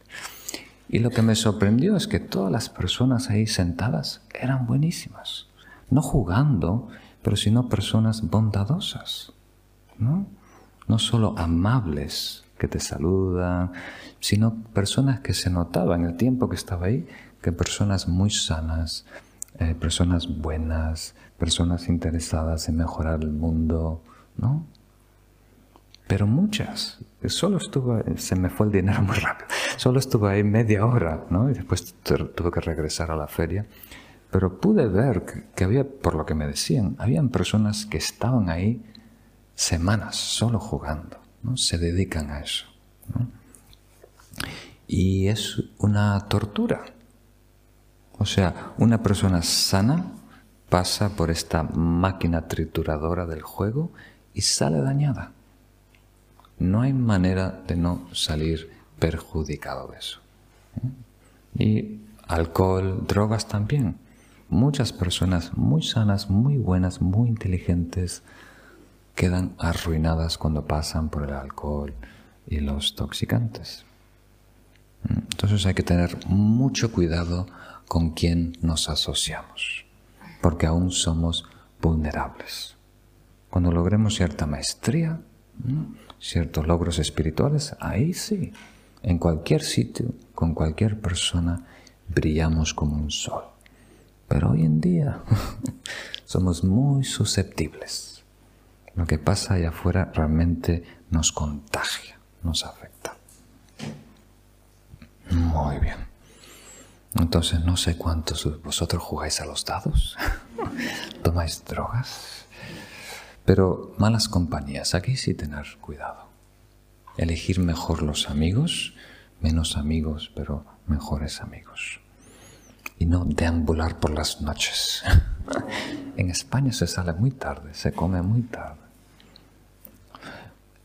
Y lo que me sorprendió es que todas las personas ahí sentadas eran buenísimas. No jugando, pero sino personas bondadosas. ¿no? No solo amables que te saludan, sino personas que se notaban en el tiempo que estaba ahí, que personas muy sanas, eh, personas buenas, personas interesadas en mejorar el mundo, ¿no? Pero muchas. Solo estuve, se me fue el dinero muy rápido. Solo estuve ahí media hora, ¿no? Y después tuve que regresar a la feria. Pero pude ver que había, por lo que me decían, habían personas que estaban ahí semanas solo jugando, ¿no? se dedican a eso. Y es una tortura. O sea, una persona sana pasa por esta máquina trituradora del juego y sale dañada. No hay manera de no salir perjudicado de eso. Y alcohol, drogas también. Muchas personas muy sanas, muy buenas, muy inteligentes, quedan arruinadas cuando pasan por el alcohol y los toxicantes. Entonces hay que tener mucho cuidado con quién nos asociamos, porque aún somos vulnerables. Cuando logremos cierta maestría, ciertos logros espirituales, ahí sí, en cualquier sitio, con cualquier persona, brillamos como un sol. Pero hoy en día somos muy susceptibles lo que pasa allá afuera realmente nos contagia, nos afecta. Muy bien. Entonces no sé cuántos vosotros jugáis a los dados, tomáis drogas, pero malas compañías, aquí sí tener cuidado. Elegir mejor los amigos, menos amigos, pero mejores amigos. Y no deambular por las noches. en España se sale muy tarde, se come muy tarde.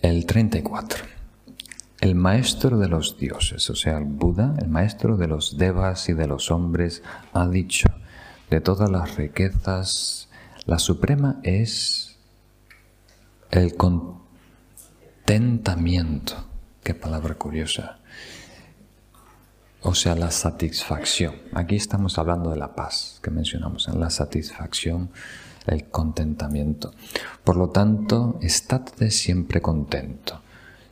El 34. El maestro de los dioses, o sea, el Buda, el maestro de los devas y de los hombres, ha dicho, de todas las riquezas, la suprema es el contentamiento. Qué palabra curiosa. O sea, la satisfacción. Aquí estamos hablando de la paz que mencionamos, en la satisfacción el contentamiento. Por lo tanto, estate siempre contento.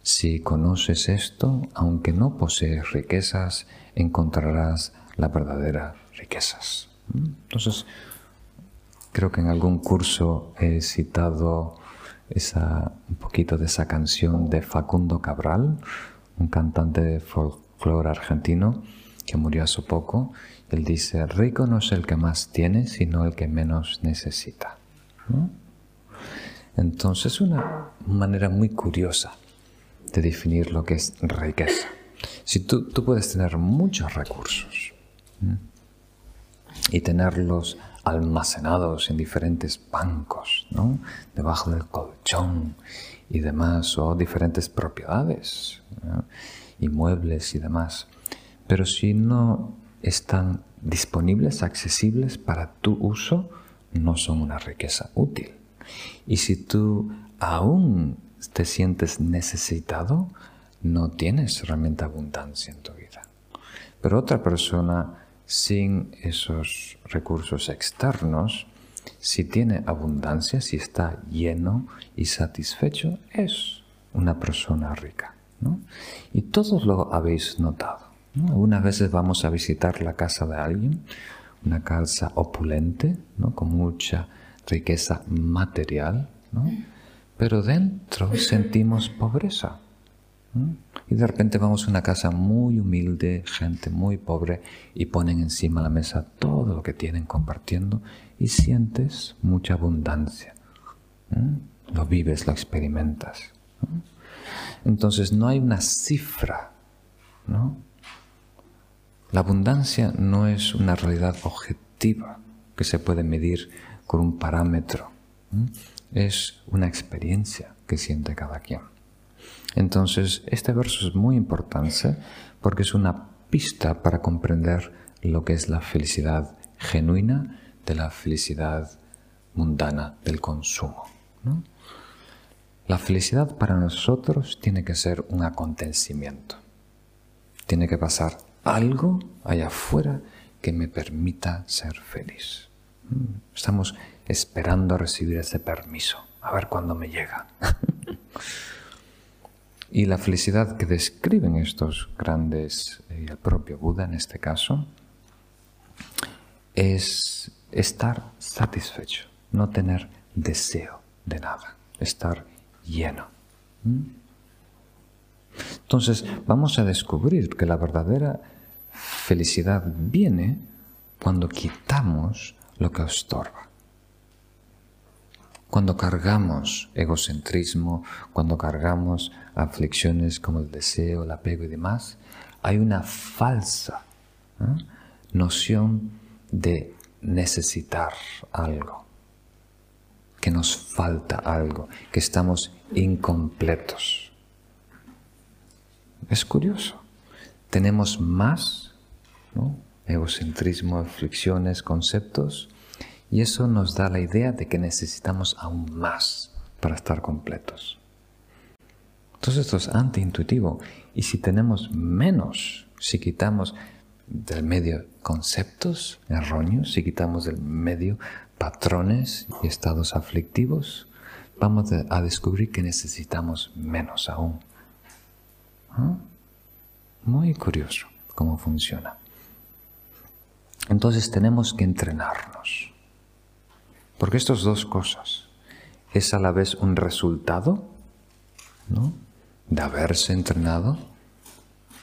Si conoces esto, aunque no posees riquezas, encontrarás la verdadera riquezas. Entonces, creo que en algún curso he citado esa, un poquito de esa canción de Facundo Cabral, un cantante de folclore argentino que murió hace poco él dice, rico no es el que más tiene, sino el que menos necesita. Entonces, es una manera muy curiosa de definir lo que es riqueza. Si tú, puedes tener muchos recursos y tenerlos almacenados en diferentes bancos, debajo del colchón y demás, o diferentes propiedades, inmuebles y demás. Pero si no están disponibles, accesibles para tu uso, no son una riqueza útil. Y si tú aún te sientes necesitado, no tienes realmente abundancia en tu vida. Pero otra persona sin esos recursos externos, si tiene abundancia, si está lleno y satisfecho, es una persona rica. Y todos lo habéis notado. Algunas veces vamos a visitar la casa de alguien, una casa opulente, ¿no? con mucha riqueza material, pero dentro sentimos pobreza. Y de repente vamos a una casa muy humilde, gente muy pobre, y ponen encima la mesa todo lo que tienen compartiendo y sientes mucha abundancia. Lo vives, lo experimentas. Entonces no hay una cifra. ¿no? La abundancia no es una realidad objetiva que se puede medir con un parámetro. Es una experiencia que siente cada quien. Entonces, este verso es muy importante porque es una pista para comprender lo que es la felicidad genuina de la felicidad mundana del consumo. La felicidad para nosotros tiene que ser un acontecimiento. Tiene que pasar algo allá afuera que me permita ser feliz. Estamos esperando recibir ese permiso, a ver cuándo me llega. Y la felicidad que describen estos grandes, eh, el propio Buda en este caso, es estar satisfecho, no tener deseo de nada, estar lleno. ¿Mm? Entonces vamos a descubrir que la verdadera felicidad viene cuando quitamos lo que estorba. Cuando cargamos egocentrismo, cuando cargamos aflicciones como el deseo, el apego y demás, hay una falsa ¿eh? noción de necesitar algo, que nos falta algo, que estamos incompletos. Es curioso. Tenemos más, egocentrismo, aflicciones, conceptos, y eso nos da la idea de que necesitamos aún más para estar completos. Entonces esto es antiintuitivo. Y si tenemos menos, si quitamos del medio conceptos erróneos, si quitamos del medio patrones y estados aflictivos, vamos a descubrir que necesitamos menos aún. ¿Ah? Muy curioso cómo funciona. Entonces tenemos que entrenarnos. Porque estas dos cosas es a la vez un resultado ¿no? de haberse entrenado,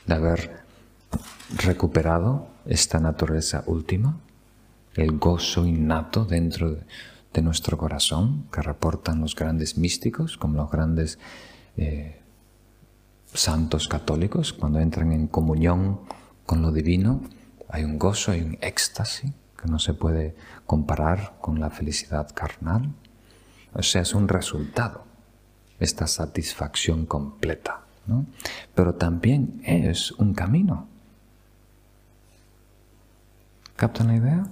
de haber recuperado esta naturaleza última, el gozo innato dentro de, nuestro corazón que reportan los grandes místicos, como los grandes eh, santos católicos, cuando entran en comunión con lo divino, hay un gozo, hay un éxtasis que no se puede comparar con la felicidad carnal. O sea, es un resultado, esta satisfacción completa. ¿no? Pero también es un camino. ¿Captan la idea?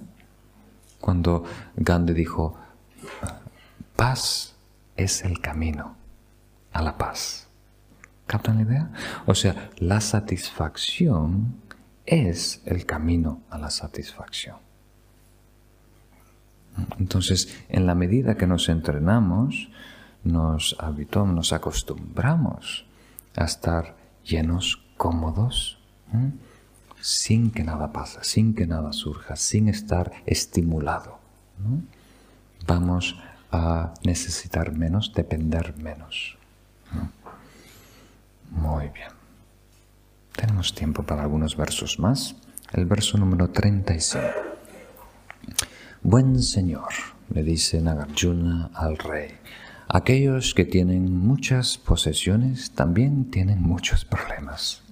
Cuando Gandhi dijo, paz es el camino a la paz. ¿Captan la idea? O sea, la satisfacción es el camino a la satisfacción. Entonces, en la medida que nos entrenamos, nos habituamos, nos acostumbramos a estar llenos, cómodos, sin que nada pase, sin que nada surja, sin estar estimulado. Vamos a necesitar menos, depender menos. Muy bien. Tenemos tiempo para algunos versos más. El verso número 35. Buen señor, le dice Nagarjuna al rey, aquellos que tienen muchas posesiones también tienen muchos problemas.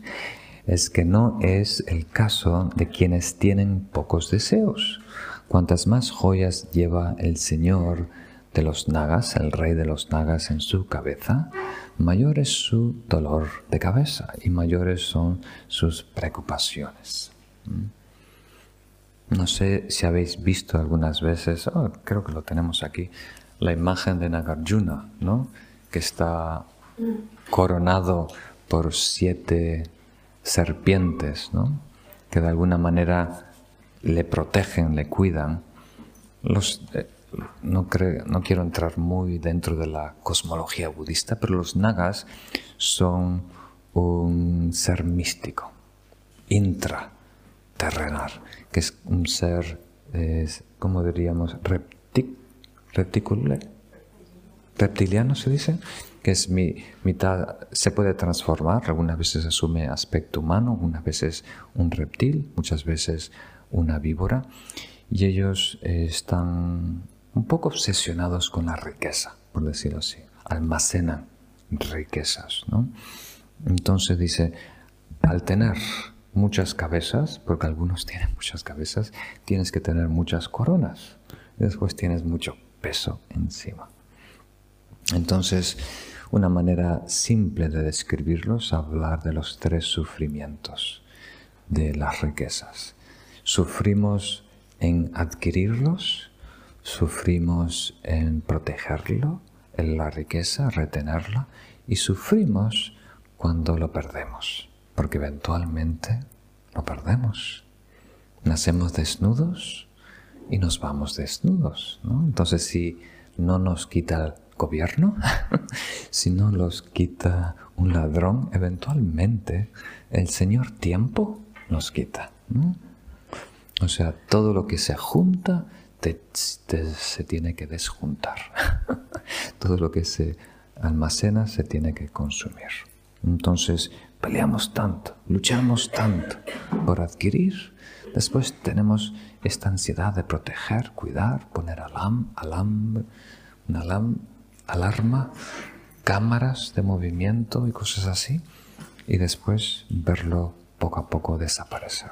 Es que no es el caso de quienes tienen pocos deseos. Cuantas más joyas lleva el señor de los nagas, el rey de los nagas en su cabeza, mayor es su dolor de cabeza y mayores son sus preocupaciones. ¿Mm? No sé si habéis visto algunas veces, oh, creo que lo tenemos aquí, la imagen de Nagarjuna, ¿no? que está coronado por siete serpientes, ¿no? que de alguna manera le protegen, le cuidan. Los, eh, no, quiero entrar muy dentro de la cosmología budista, pero los nagas son un ser místico intraterrenal, que es un ser, ¿cómo diríamos? Reptiliano se dice, que es mi mitad, se puede transformar, algunas veces asume aspecto humano, algunas veces un reptil, muchas veces una víbora, y ellos eh, están un poco obsesionados con la riqueza, por decirlo así, almacenan riquezas, ¿no? Entonces dice, al tener muchas cabezas, porque algunos tienen muchas cabezas, tienes que tener muchas coronas, después tienes mucho peso encima. Entonces, una manera simple de describirlos es hablar de los tres sufrimientos de las riquezas. Sufrimos en adquirirlos, sufrimos en protegerlo, en la riqueza, retenerla, y sufrimos cuando lo perdemos, porque eventualmente lo perdemos. Nacemos desnudos y nos vamos desnudos. Entonces, si no nos quita el gobierno, si no los quita un ladrón, eventualmente el Señor tiempo nos quita. O sea, todo lo que se junta se tiene que desjuntar. todo lo que se almacena se tiene que consumir. Entonces, peleamos tanto, luchamos tanto por adquirir. Después tenemos esta ansiedad de proteger, cuidar, poner alam, alambre, una alarma, cámaras de movimiento y cosas así. Y después verlo poco a poco desaparecer.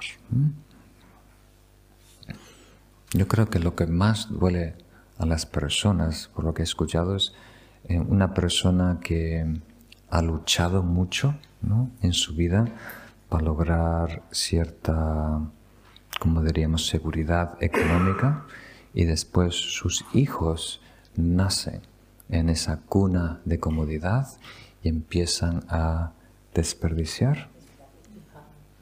Yo creo que lo que más duele a las personas, por lo que he escuchado, es eh, una persona que ha luchado mucho en su vida para lograr cierta, como diríamos, seguridad económica y después sus hijos nacen en esa cuna de comodidad y empiezan a desperdiciar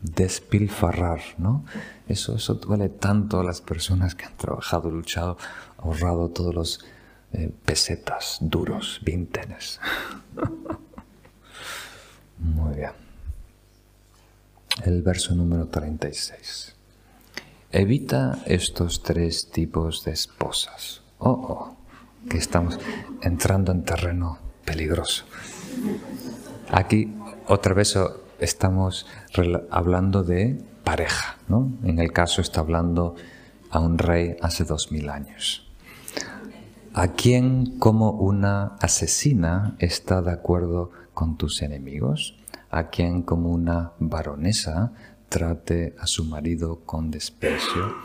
despilfarrar, ¿no? Eso, eso duele tanto a las personas que han trabajado, luchado, ahorrado todos los eh, pesetas duros, víntenes. Muy bien. El verso número 36. Evita estos tres tipos de esposas. Oh, oh, que estamos entrando en terreno peligroso. Aquí otra vez estamos hablando de pareja, ¿no? En el caso está hablando a un rey hace dos mil años. ¿A quién como una asesina está de acuerdo con tus enemigos? ¿A quién como una baronesa trate a su marido con desprecio?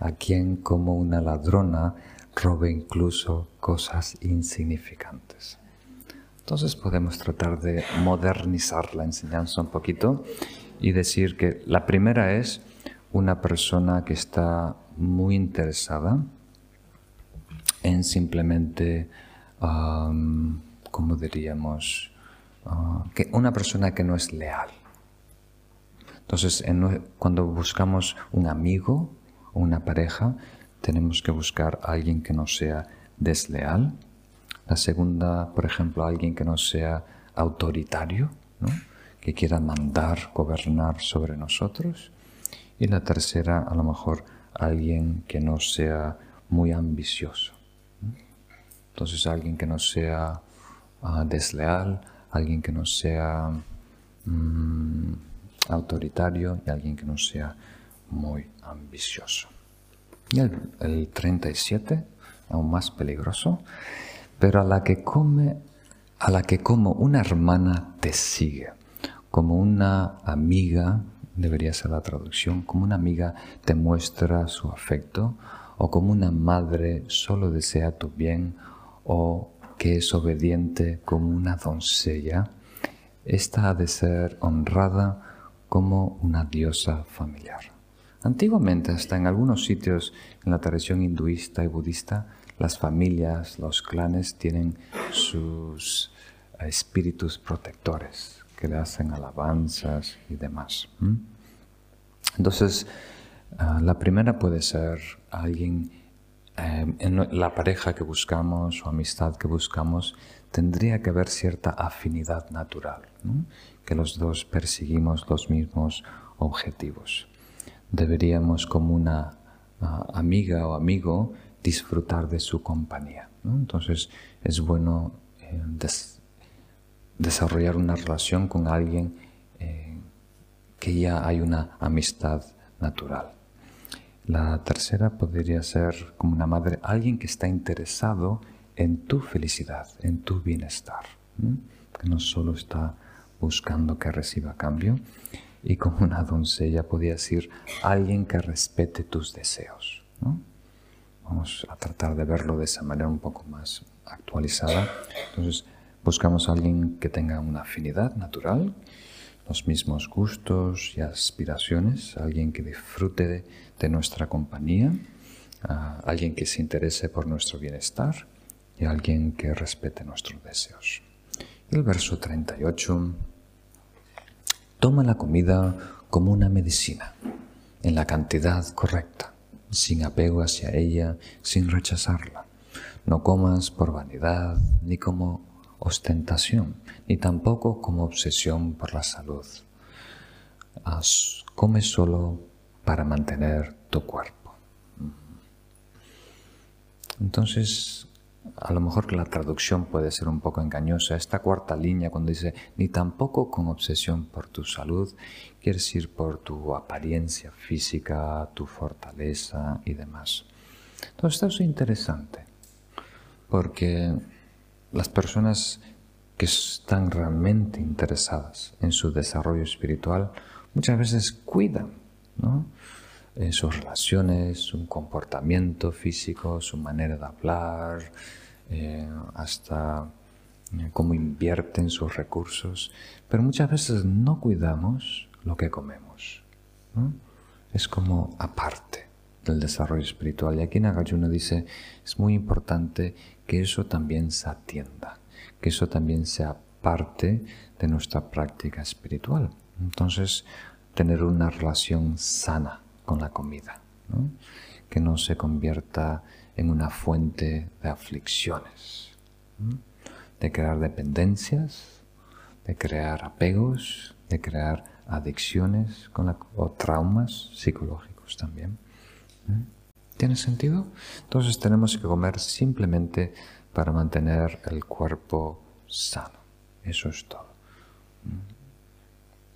¿A quién como una ladrona robe incluso cosas insignificantes? Entonces podemos tratar de modernizar la enseñanza un poquito y decir que la primera es una persona que está muy interesada en simplemente, ¿cómo diríamos? Ah, que una persona que no es leal. Entonces, cuando buscamos un amigo o una pareja, tenemos que buscar a alguien que no sea desleal, la segunda, por ejemplo, alguien que no sea autoritario, que quiera mandar, gobernar sobre nosotros. Y la tercera, a lo mejor, alguien que no sea muy ambicioso. Entonces, alguien que no sea ah, desleal, alguien que no sea mm, autoritario y alguien que no sea muy ambicioso. Y el, el 37, aún más peligroso, pero a la que come, a la que como una hermana te sigue, como una amiga, debería ser la traducción, como una amiga te muestra su afecto, o como una madre solo desea tu bien, o que es obediente como una doncella, esta ha de ser honrada como una diosa familiar. Antiguamente, hasta en algunos sitios en la tradición hinduista y budista, las familias, los clanes tienen sus espíritus protectores que le hacen alabanzas y demás. Entonces, ah, la primera puede ser alguien, em, en la pareja que buscamos o amistad que buscamos, tendría que haber cierta afinidad natural, que los dos perseguimos los mismos objetivos. Deberíamos como una ah, amiga o amigo disfrutar de su compañía. Entonces es bueno eh, desarrollar una relación con alguien eh, que ya hay una amistad natural. La tercera podría ser como una madre, alguien que está interesado en tu felicidad, en tu bienestar, que no solo está buscando que reciba cambio. Y como una doncella podría decir, alguien que respete tus deseos. Vamos a tratar de verlo de esa manera un poco más actualizada. Entonces, buscamos a alguien que tenga una afinidad natural, los mismos gustos y aspiraciones, alguien que disfrute de, nuestra compañía, alguien que se interese por nuestro bienestar y alguien que respete nuestros deseos. El verso 38 toma la comida como una medicina, en la cantidad correcta, sin apego hacia ella, sin rechazarla. No comas por vanidad, ni como ostentación, ni tampoco como obsesión por la salud. come solo para mantener tu cuerpo. Entonces, a lo mejor la traducción puede ser un poco engañosa. Esta cuarta línea cuando dice ni tampoco con obsesión por tu salud, quiere decir por tu apariencia física, tu fortaleza y demás. Entonces esto es interesante porque las personas que están realmente interesadas en su desarrollo espiritual muchas veces cuidan ¿no? en sus relaciones, su comportamiento físico, su manera de hablar, eh, hasta eh, cómo invierten sus recursos, pero muchas veces no cuidamos lo que comemos. Es como aparte del desarrollo espiritual. Y aquí Nagarjuna dice, es muy importante que eso también se atienda, que eso también sea parte de nuestra práctica espiritual. Entonces, tener una relación sana con la comida, que no se convierta en una fuente de aflicciones, de crear dependencias, de crear apegos, de crear adicciones o traumas psicológicos también. ¿Tiene sentido? Entonces tenemos que comer simplemente para mantener el cuerpo sano. Eso es todo.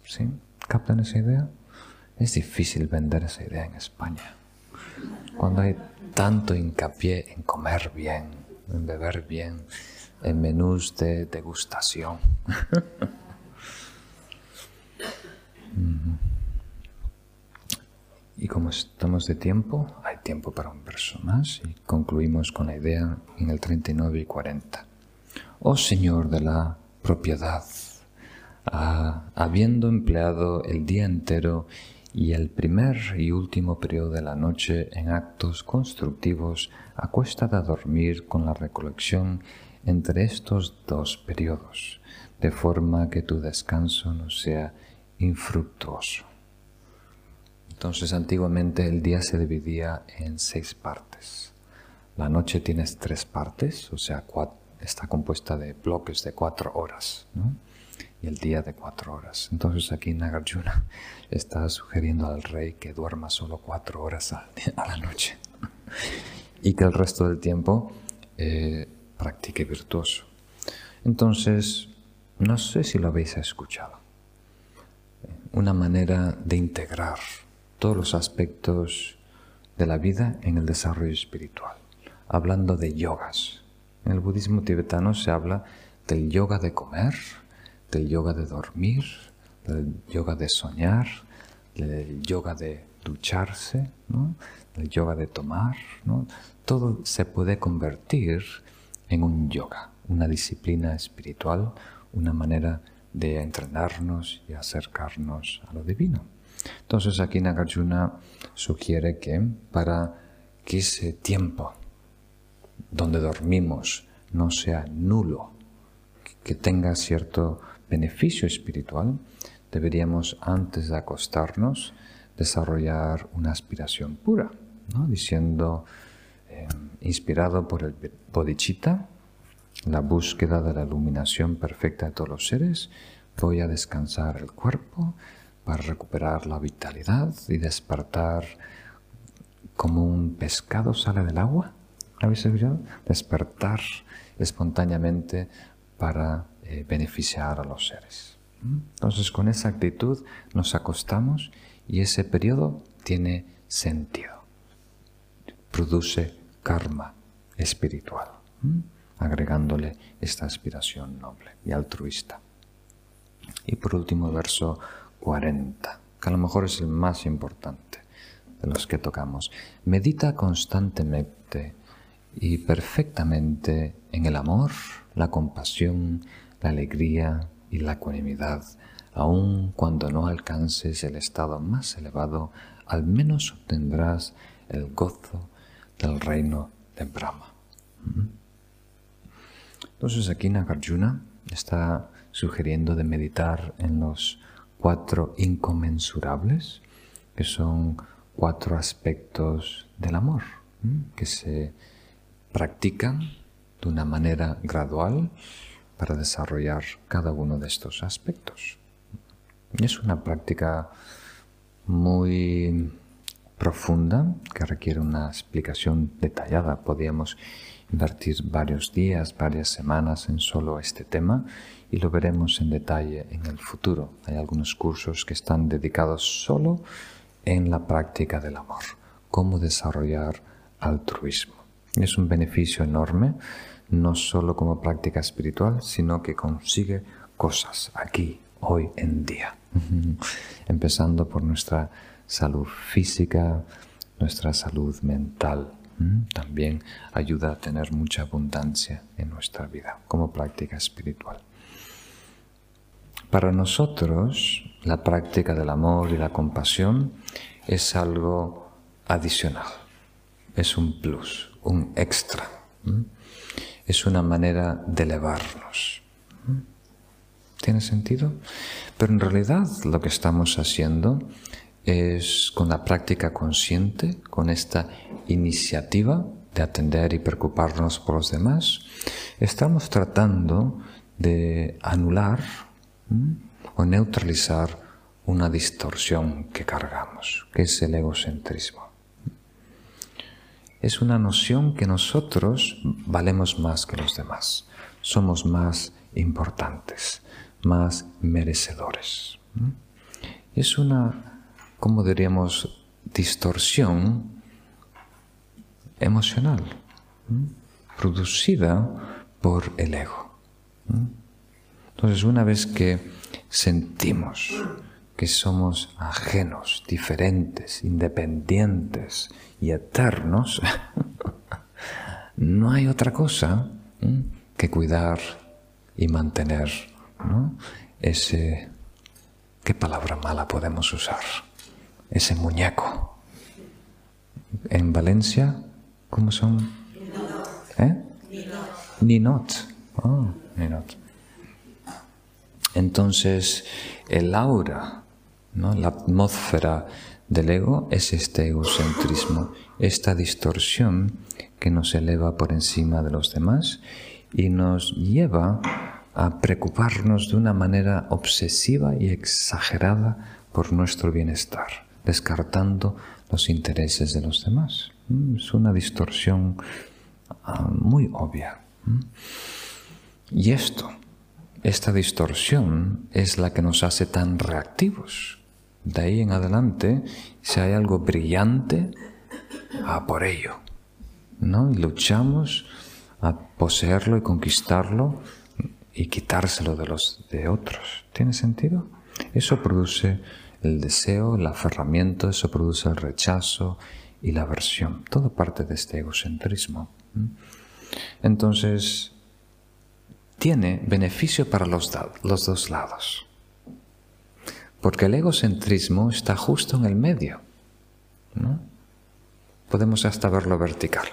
¿Sí? ¿Captan esa idea? Es difícil vender esa idea en España. Cuando hay tanto hincapié en comer bien, en beber bien, en menús de degustación. y como estamos de tiempo, hay tiempo para un verso más y concluimos con la idea en el 39 y 40. Oh Señor de la propiedad, habiendo empleado el día entero y el primer y último periodo de la noche en actos constructivos, acuéstate a dormir con la recolección entre estos dos periodos, de forma que tu descanso no sea infructuoso. Entonces antiguamente el día se dividía en seis partes. La noche tienes tres partes, o sea, está compuesta de bloques de cuatro horas y el día de cuatro horas. Entonces aquí Nagarjuna está sugiriendo al rey que duerma solo cuatro horas a, la noche y que el resto del tiempo eh, practique virtuoso. Entonces, no sé si lo habéis escuchado. Una manera de integrar todos los aspectos de la vida en el desarrollo espiritual, hablando de yogas. En el budismo tibetano se habla del yoga de comer, del yoga de dormir, del yoga de soñar, del yoga de ducharse, del yoga de tomar. Todo se puede convertir en un yoga, una disciplina espiritual, una manera de entrenarnos y acercarnos a lo divino. Entonces aquí Nagarjuna sugiere que para que ese tiempo donde dormimos no sea nulo, que tenga cierto beneficio espiritual, deberíamos antes de acostarnos desarrollar una aspiración pura, diciendo, em, inspirado por el bodhicitta, la búsqueda de la iluminación perfecta de todos los seres, voy a descansar el cuerpo para recuperar la vitalidad y despertar como un pescado sale del agua. ¿Habéis escuchado? Despertar espontáneamente para eh, beneficiar a los seres. Entonces con esa actitud nos acostamos y ese periodo tiene sentido. Produce karma espiritual, agregándole esta aspiración noble y altruista. Y por último, verso 40, que a lo mejor es el más importante de los que tocamos. Medita constantemente y perfectamente en el amor, la compasión, la alegría y la ecuanimidad, aun cuando no alcances el estado más elevado, al menos obtendrás el gozo del reino de Brahma. Entonces aquí Nagarjuna está sugiriendo de meditar en los cuatro inconmensurables, que son cuatro aspectos del amor, que se practican de una manera gradual para desarrollar cada uno de estos aspectos. Es una práctica muy profunda que requiere una explicación detallada. Podríamos invertir varios días, varias semanas en solo este tema y lo veremos en detalle en el futuro. Hay algunos cursos que están dedicados solo en la práctica del amor, cómo desarrollar altruismo. Es un beneficio enorme, no solo como práctica espiritual, sino que consigue cosas aquí, hoy en día. Empezando por nuestra salud física, nuestra salud mental. También ayuda a tener mucha abundancia en nuestra vida como práctica espiritual. Para nosotros, la práctica del amor y la compasión es algo adicional, es un plus, un extra, es una manera de elevarnos. ¿Tiene sentido? Pero en realidad lo que estamos haciendo es con la práctica consciente, con esta iniciativa de atender y preocuparnos por los demás, estamos tratando de anular o neutralizar una distorsión que cargamos, que es el egocentrismo. Es una noción que nosotros valemos más que los demás, somos más importantes, más merecedores. Es una, como diríamos, distorsión emocional, producida por el ego. Entonces, una vez que sentimos que somos ajenos, diferentes, independientes y eternos, no hay otra cosa que cuidar y mantener ese, ¿qué palabra mala podemos usar? Ese muñeco. En Valencia, ¿cómo son? ¿Eh? Ninot. Oh, ninot. Entonces, el aura, ¿no? la atmósfera del ego es este egocentrismo, esta distorsión que nos eleva por encima de los demás y nos lleva a preocuparnos de una manera obsesiva y exagerada por nuestro bienestar, descartando los intereses de los demás. Mm, es una distorsión ah, muy obvia. Mm. Y esto esta distorsión es la que nos hace tan reactivos. De ahí en adelante, si hay algo brillante, a por ello. ¿no? Luchamos a poseerlo y conquistarlo y quitárselo de los de otros. ¿Tiene sentido? Eso produce el deseo, el aferramiento, eso produce el rechazo y la aversión. Todo parte de este egocentrismo. Entonces, tiene beneficio para los, los dos lados. Porque el egocentrismo está justo en el medio. ¿no? Podemos hasta verlo vertical.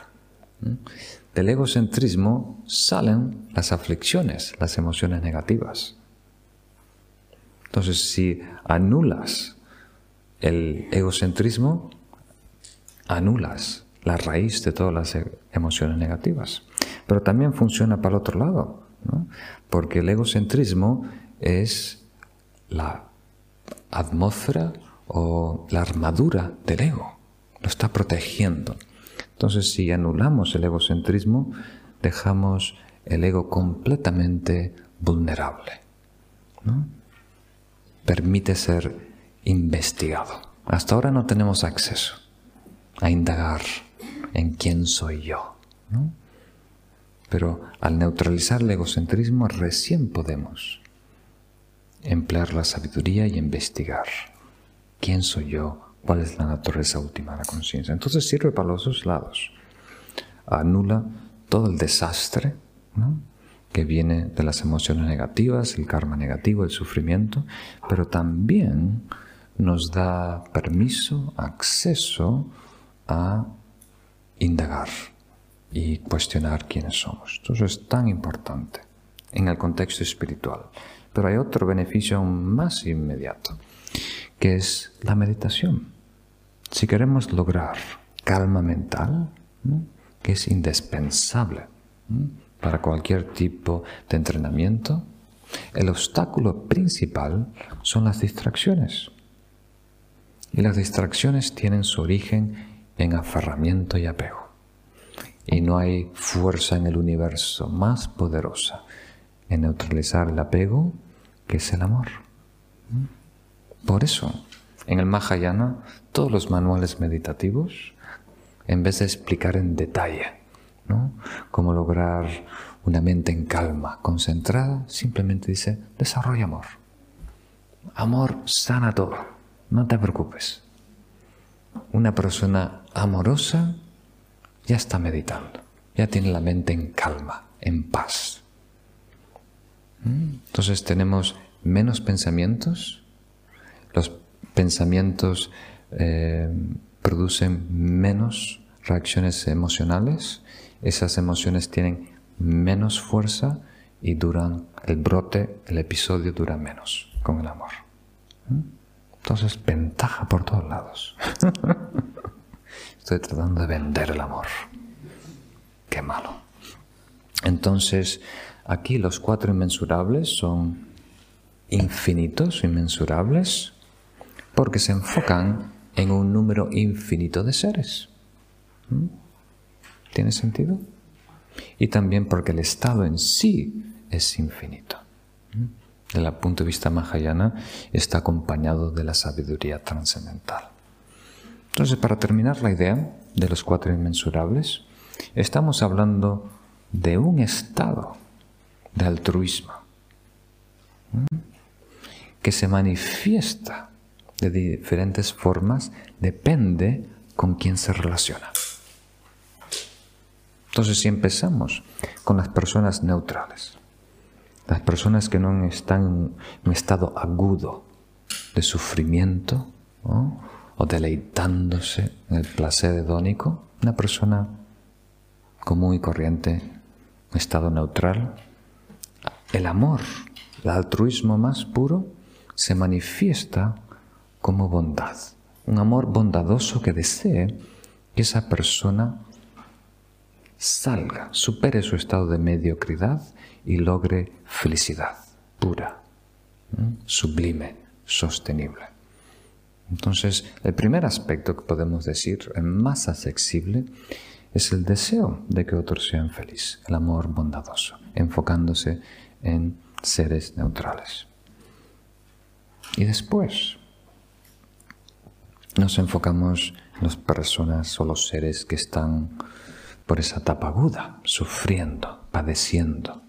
Del egocentrismo salen las aflicciones, las emociones negativas. Entonces, si anulas el egocentrismo, anulas la raíz de todas las e-, emociones negativas. Pero también funciona para el otro lado porque el egocentrismo es la atmósfera o la armadura del ego, lo está protegiendo. Entonces, si anulamos el egocentrismo, dejamos el ego completamente vulnerable. Permite ser investigado. Hasta ahora no tenemos acceso a indagar en quién soy yo. Pero al neutralizar el egocentrismo recién podemos emplear la sabiduría y investigar quién soy yo, cuál es la naturaleza última de la conciencia. Entonces sirve para los dos lados. Anula todo el desastre que viene de las emociones negativas, el karma negativo, el sufrimiento, pero también nos da permiso, acceso a indagar y cuestionar quiénes somos. Eso es tan importante en el contexto espiritual. Pero hay otro beneficio más inmediato, que es la meditación. Si queremos lograr calma mental, que es indispensable para cualquier tipo de entrenamiento, el obstáculo principal son las distracciones. Y las distracciones tienen su origen en aferramiento y apego. Y no hay fuerza en el universo más poderosa en neutralizar el apego que es el amor. Por eso, en el Mahayana, todos los manuales meditativos, en vez de explicar en detalle cómo lograr una mente en calma, concentrada, simplemente dice, desarrolla amor. Amor sana todo, no te preocupes. Una persona amorosa ya está meditando, ya tiene la mente en calma, en paz. Entonces tenemos menos pensamientos, los pensamientos eh, producen menos reacciones emocionales, esas emociones tienen menos fuerza y duran, el brote, el episodio dura menos con el amor. ¿Mm? Entonces, ventaja por todos lados. Estoy tratando de vender el amor. Qué malo. Entonces, aquí los cuatro inmensurables son infinitos, inmensurables, porque se enfocan en un número infinito de seres. ¿Mm? ¿Tiene sentido? Y también porque el estado en sí es infinito. ¿Mm? Desde el punto de vista mahayana, está acompañado de la sabiduría trascendental. Entonces, para terminar la idea de los cuatro inmensurables, estamos hablando de un estado de altruismo que se manifiesta de diferentes formas, depende con quién se relaciona. Entonces, si empezamos con las personas neutrales, las personas que no están en un estado agudo de sufrimiento, o deleitándose en el placer hedónico, una persona común y corriente, en estado neutral, el amor, el altruismo más puro, se manifiesta como bondad. Un amor bondadoso que desee que esa persona salga, supere su estado de mediocridad y logre felicidad pura, sublime, sostenible. Entonces, el primer aspecto que podemos decir, más accesible, es el deseo de que otros sean felices, el amor bondadoso, enfocándose en seres neutrales. Y después nos enfocamos en las personas o los seres que están por esa etapa aguda, sufriendo, padeciendo.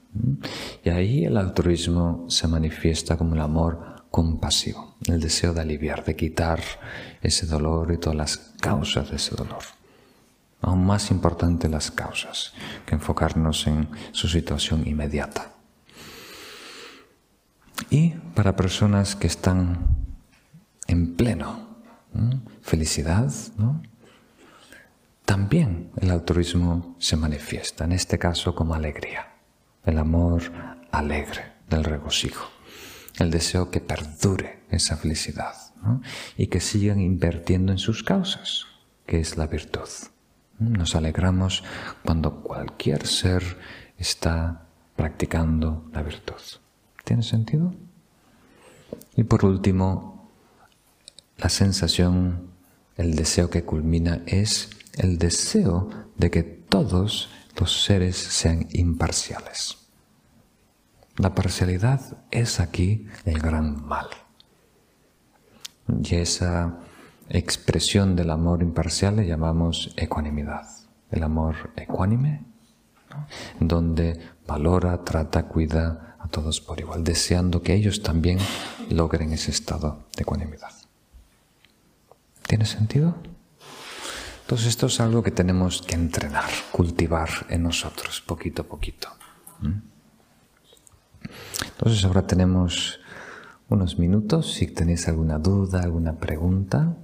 Y ahí el altruismo se manifiesta como el amor compasivo, el deseo de aliviar, de quitar ese dolor y todas las causas de ese dolor. Aún más importante las causas que enfocarnos en su situación inmediata. Y para personas que están en pleno felicidad, también el altruismo se manifiesta, en este caso como alegría, el amor alegre del regocijo el deseo que perdure esa felicidad y que sigan invirtiendo en sus causas, que es la virtud. Nos alegramos cuando cualquier ser está practicando la virtud. ¿Tiene sentido? Y por último, la sensación, el deseo que culmina es el deseo de que todos los seres sean imparciales. La parcialidad es aquí el gran mal. Y esa expresión del amor imparcial le llamamos ecuanimidad. El amor ecuánime, donde valora, trata, cuida todos por igual, deseando que ellos también logren ese estado de ecuanimidad. ¿Tiene sentido? Entonces esto es algo que tenemos que entrenar, cultivar en nosotros, poquito a poquito. Entonces ahora tenemos unos minutos, si tenéis alguna duda, alguna pregunta.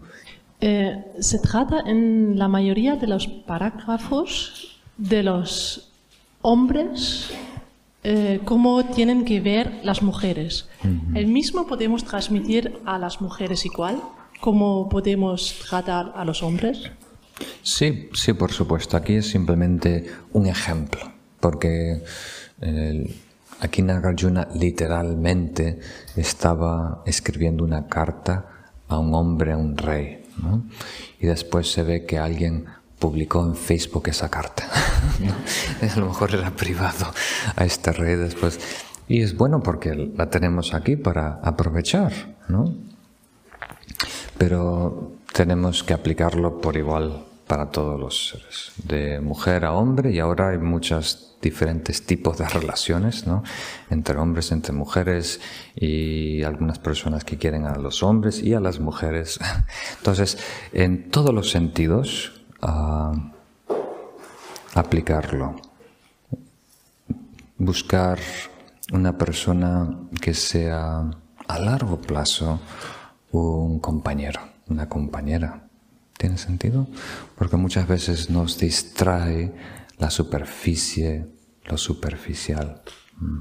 Eh, se trata en la mayoría de los parágrafos de los hombres eh, cómo tienen que ver las mujeres. ¿El mismo podemos transmitir a las mujeres igual? ¿Cómo podemos tratar a los hombres? Sí, sí, por supuesto. Aquí es simplemente un ejemplo, porque aquí Nagarjuna literalmente estaba escribiendo una carta a un hombre, a un rey, y después se ve que alguien publicó en Facebook esa carta. a lo mejor era privado a este rey después. Y es bueno porque la tenemos aquí para aprovechar, ¿no? Pero tenemos que aplicarlo por igual para todos los seres, de mujer a hombre, y ahora hay muchos diferentes tipos de relaciones, ¿no? Entre hombres, entre mujeres, y algunas personas que quieren a los hombres y a las mujeres. Entonces, en todos los sentidos, uh, aplicarlo. Buscar una persona que sea a largo plazo un compañero, una compañera ¿Tiene sentido? Porque muchas veces nos distrae la superficie, lo superficial. Mm.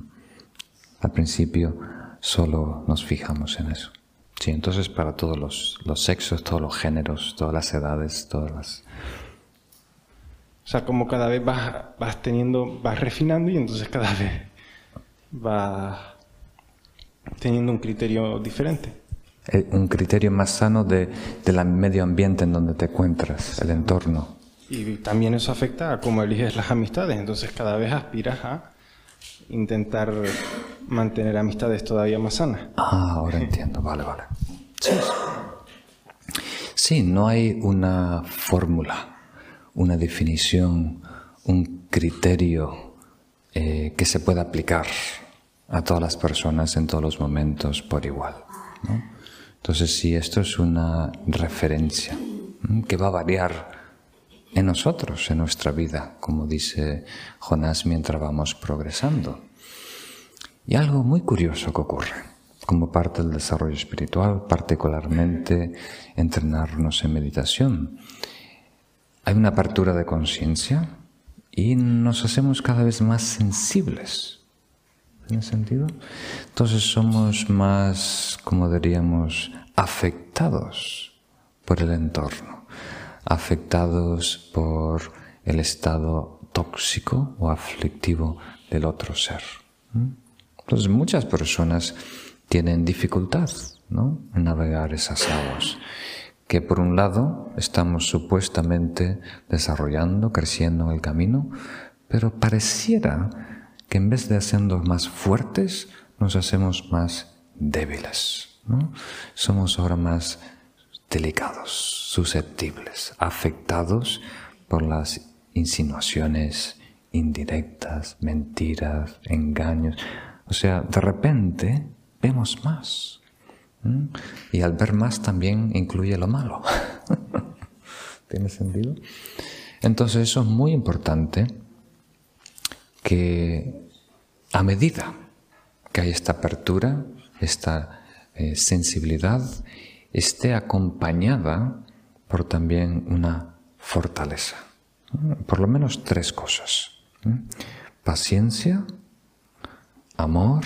Al principio solo nos fijamos en eso. Sí, entonces para todos los, los sexos, todos los géneros, todas las edades, todas las... O sea, como cada vez vas, vas teniendo, vas refinando y entonces cada vez vas teniendo un criterio diferente. Eh, un criterio más sano de, del medio ambiente en donde te encuentras, el entorno. Y también eso afecta a cómo eliges las amistades, entonces cada vez aspiras a intentar mantener amistades todavía más sanas. Ah, ahora entiendo, vale, vale. Sí, no hay una fórmula, una definición, un criterio eh, que se pueda aplicar a todas las personas en todos los momentos por igual. ¿no? Entonces, si esto es una referencia que va a variar en nosotros, en nuestra vida, como dice Jonás mientras vamos progresando. Y algo muy curioso que ocurre como parte del desarrollo espiritual, particularmente entrenarnos en meditación. Hay una apertura de conciencia y nos hacemos cada vez más sensibles ¿Tiene sentido? Entonces somos más, como diríamos, afectados por el entorno, afectados por el estado tóxico o aflictivo del otro ser. Entonces muchas personas tienen dificultad ¿no? en navegar esas aguas que por un lado estamos supuestamente desarrollando, creciendo en el camino, pero pareciera que en vez de hacernos más fuertes, nos hacemos más débiles. Somos ahora más delicados, susceptibles, afectados por las insinuaciones indirectas, mentiras, engaños. O sea, de repente vemos más. Y al ver más también incluye lo malo. ¿Tiene sentido? Entonces eso es muy importante que a medida que hay esta apertura, esta eh, sensibilidad, esté acompañada por también una fortaleza. Por lo menos tres cosas. Paciencia, amor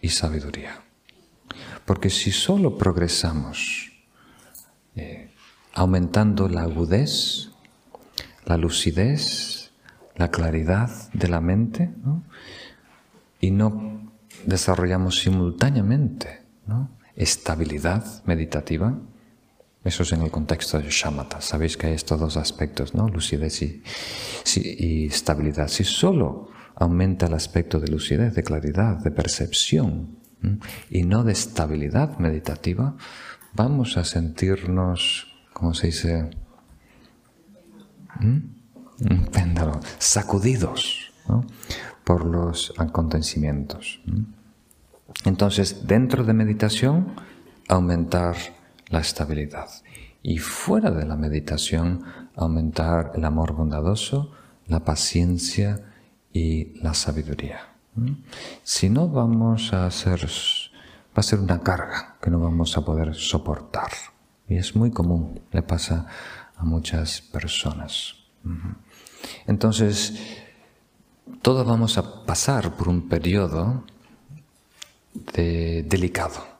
y sabiduría. Porque si solo progresamos eh, aumentando la agudez, la lucidez, la claridad de la mente y no desarrollamos simultáneamente estabilidad meditativa, Eso es en el contexto de shamatha. Sabéis que hay estos dos aspectos, ¿no? Lucidez y, y estabilidad. Si solo aumenta el aspecto de lucidez, de claridad, de percepción y no de estabilidad meditativa, vamos a sentirnos, ¿cómo se dice? Un sacudidos por los acontecimientos. Entonces, dentro de meditación, aumentar la estabilidad. Y fuera de la meditación, aumentar el amor bondadoso, la paciencia y la sabiduría. Si no, vamos a hacer, va a ser una carga que no vamos a poder soportar. Y es muy común, le pasa a muchas personas. Entonces, todos vamos a pasar por un periodo de, delicado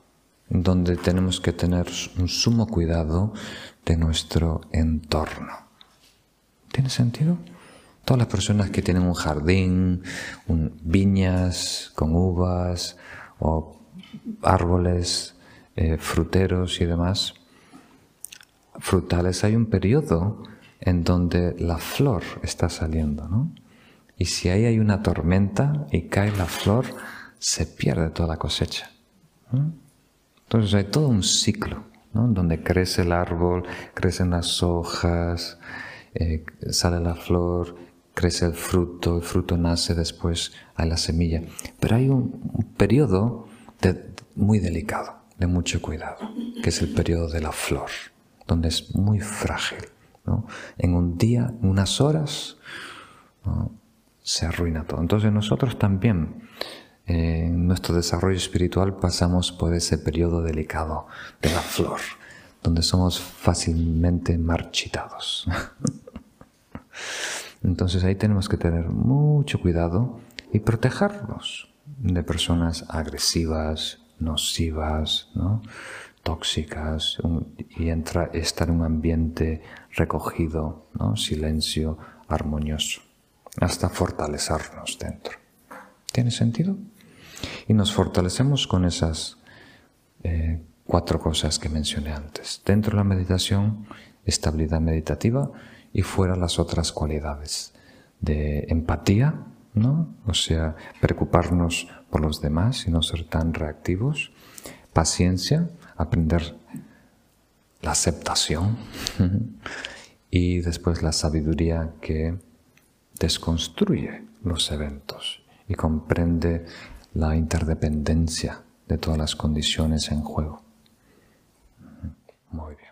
donde tenemos que tener un sumo cuidado de nuestro entorno. ¿Tiene sentido? Todas las personas que tienen un jardín, viñas con uvas o árboles eh, fruteros y demás, frutales, hay un periodo en donde la flor está saliendo, ¿no? Y si ahí hay una tormenta y cae la flor, se pierde toda la cosecha. Entonces hay todo un ciclo, ¿no? donde crece el árbol, crecen las hojas, eh, sale la flor, crece el fruto, el fruto nace después, hay la semilla. Pero hay un, periodo muy delicado, de mucho cuidado, que es el periodo de la flor, donde es muy frágil. En un día, unas horas, se arruina todo. Entonces nosotros también en nuestro desarrollo espiritual pasamos por ese periodo delicado de la flor, donde somos fácilmente marchitados. Entonces ahí tenemos que tener mucho cuidado y protegernos de personas agresivas, nocivas, tóxicas, y estar en un ambiente recogido, silencio, armonioso, hasta fortalecernos dentro. ¿Tiene sentido? Y nos fortalecemos con esas eh, cuatro cosas que mencioné antes. Dentro de la meditación, estabilidad meditativa y fuera las otras cualidades de empatía, ¿no? O sea, preocuparnos por los demás y no ser tan reactivos. Paciencia, aprender la aceptación. y después la sabiduría que desconstruye los eventos y comprende la interdependencia de todas las condiciones en juego. Muy bien.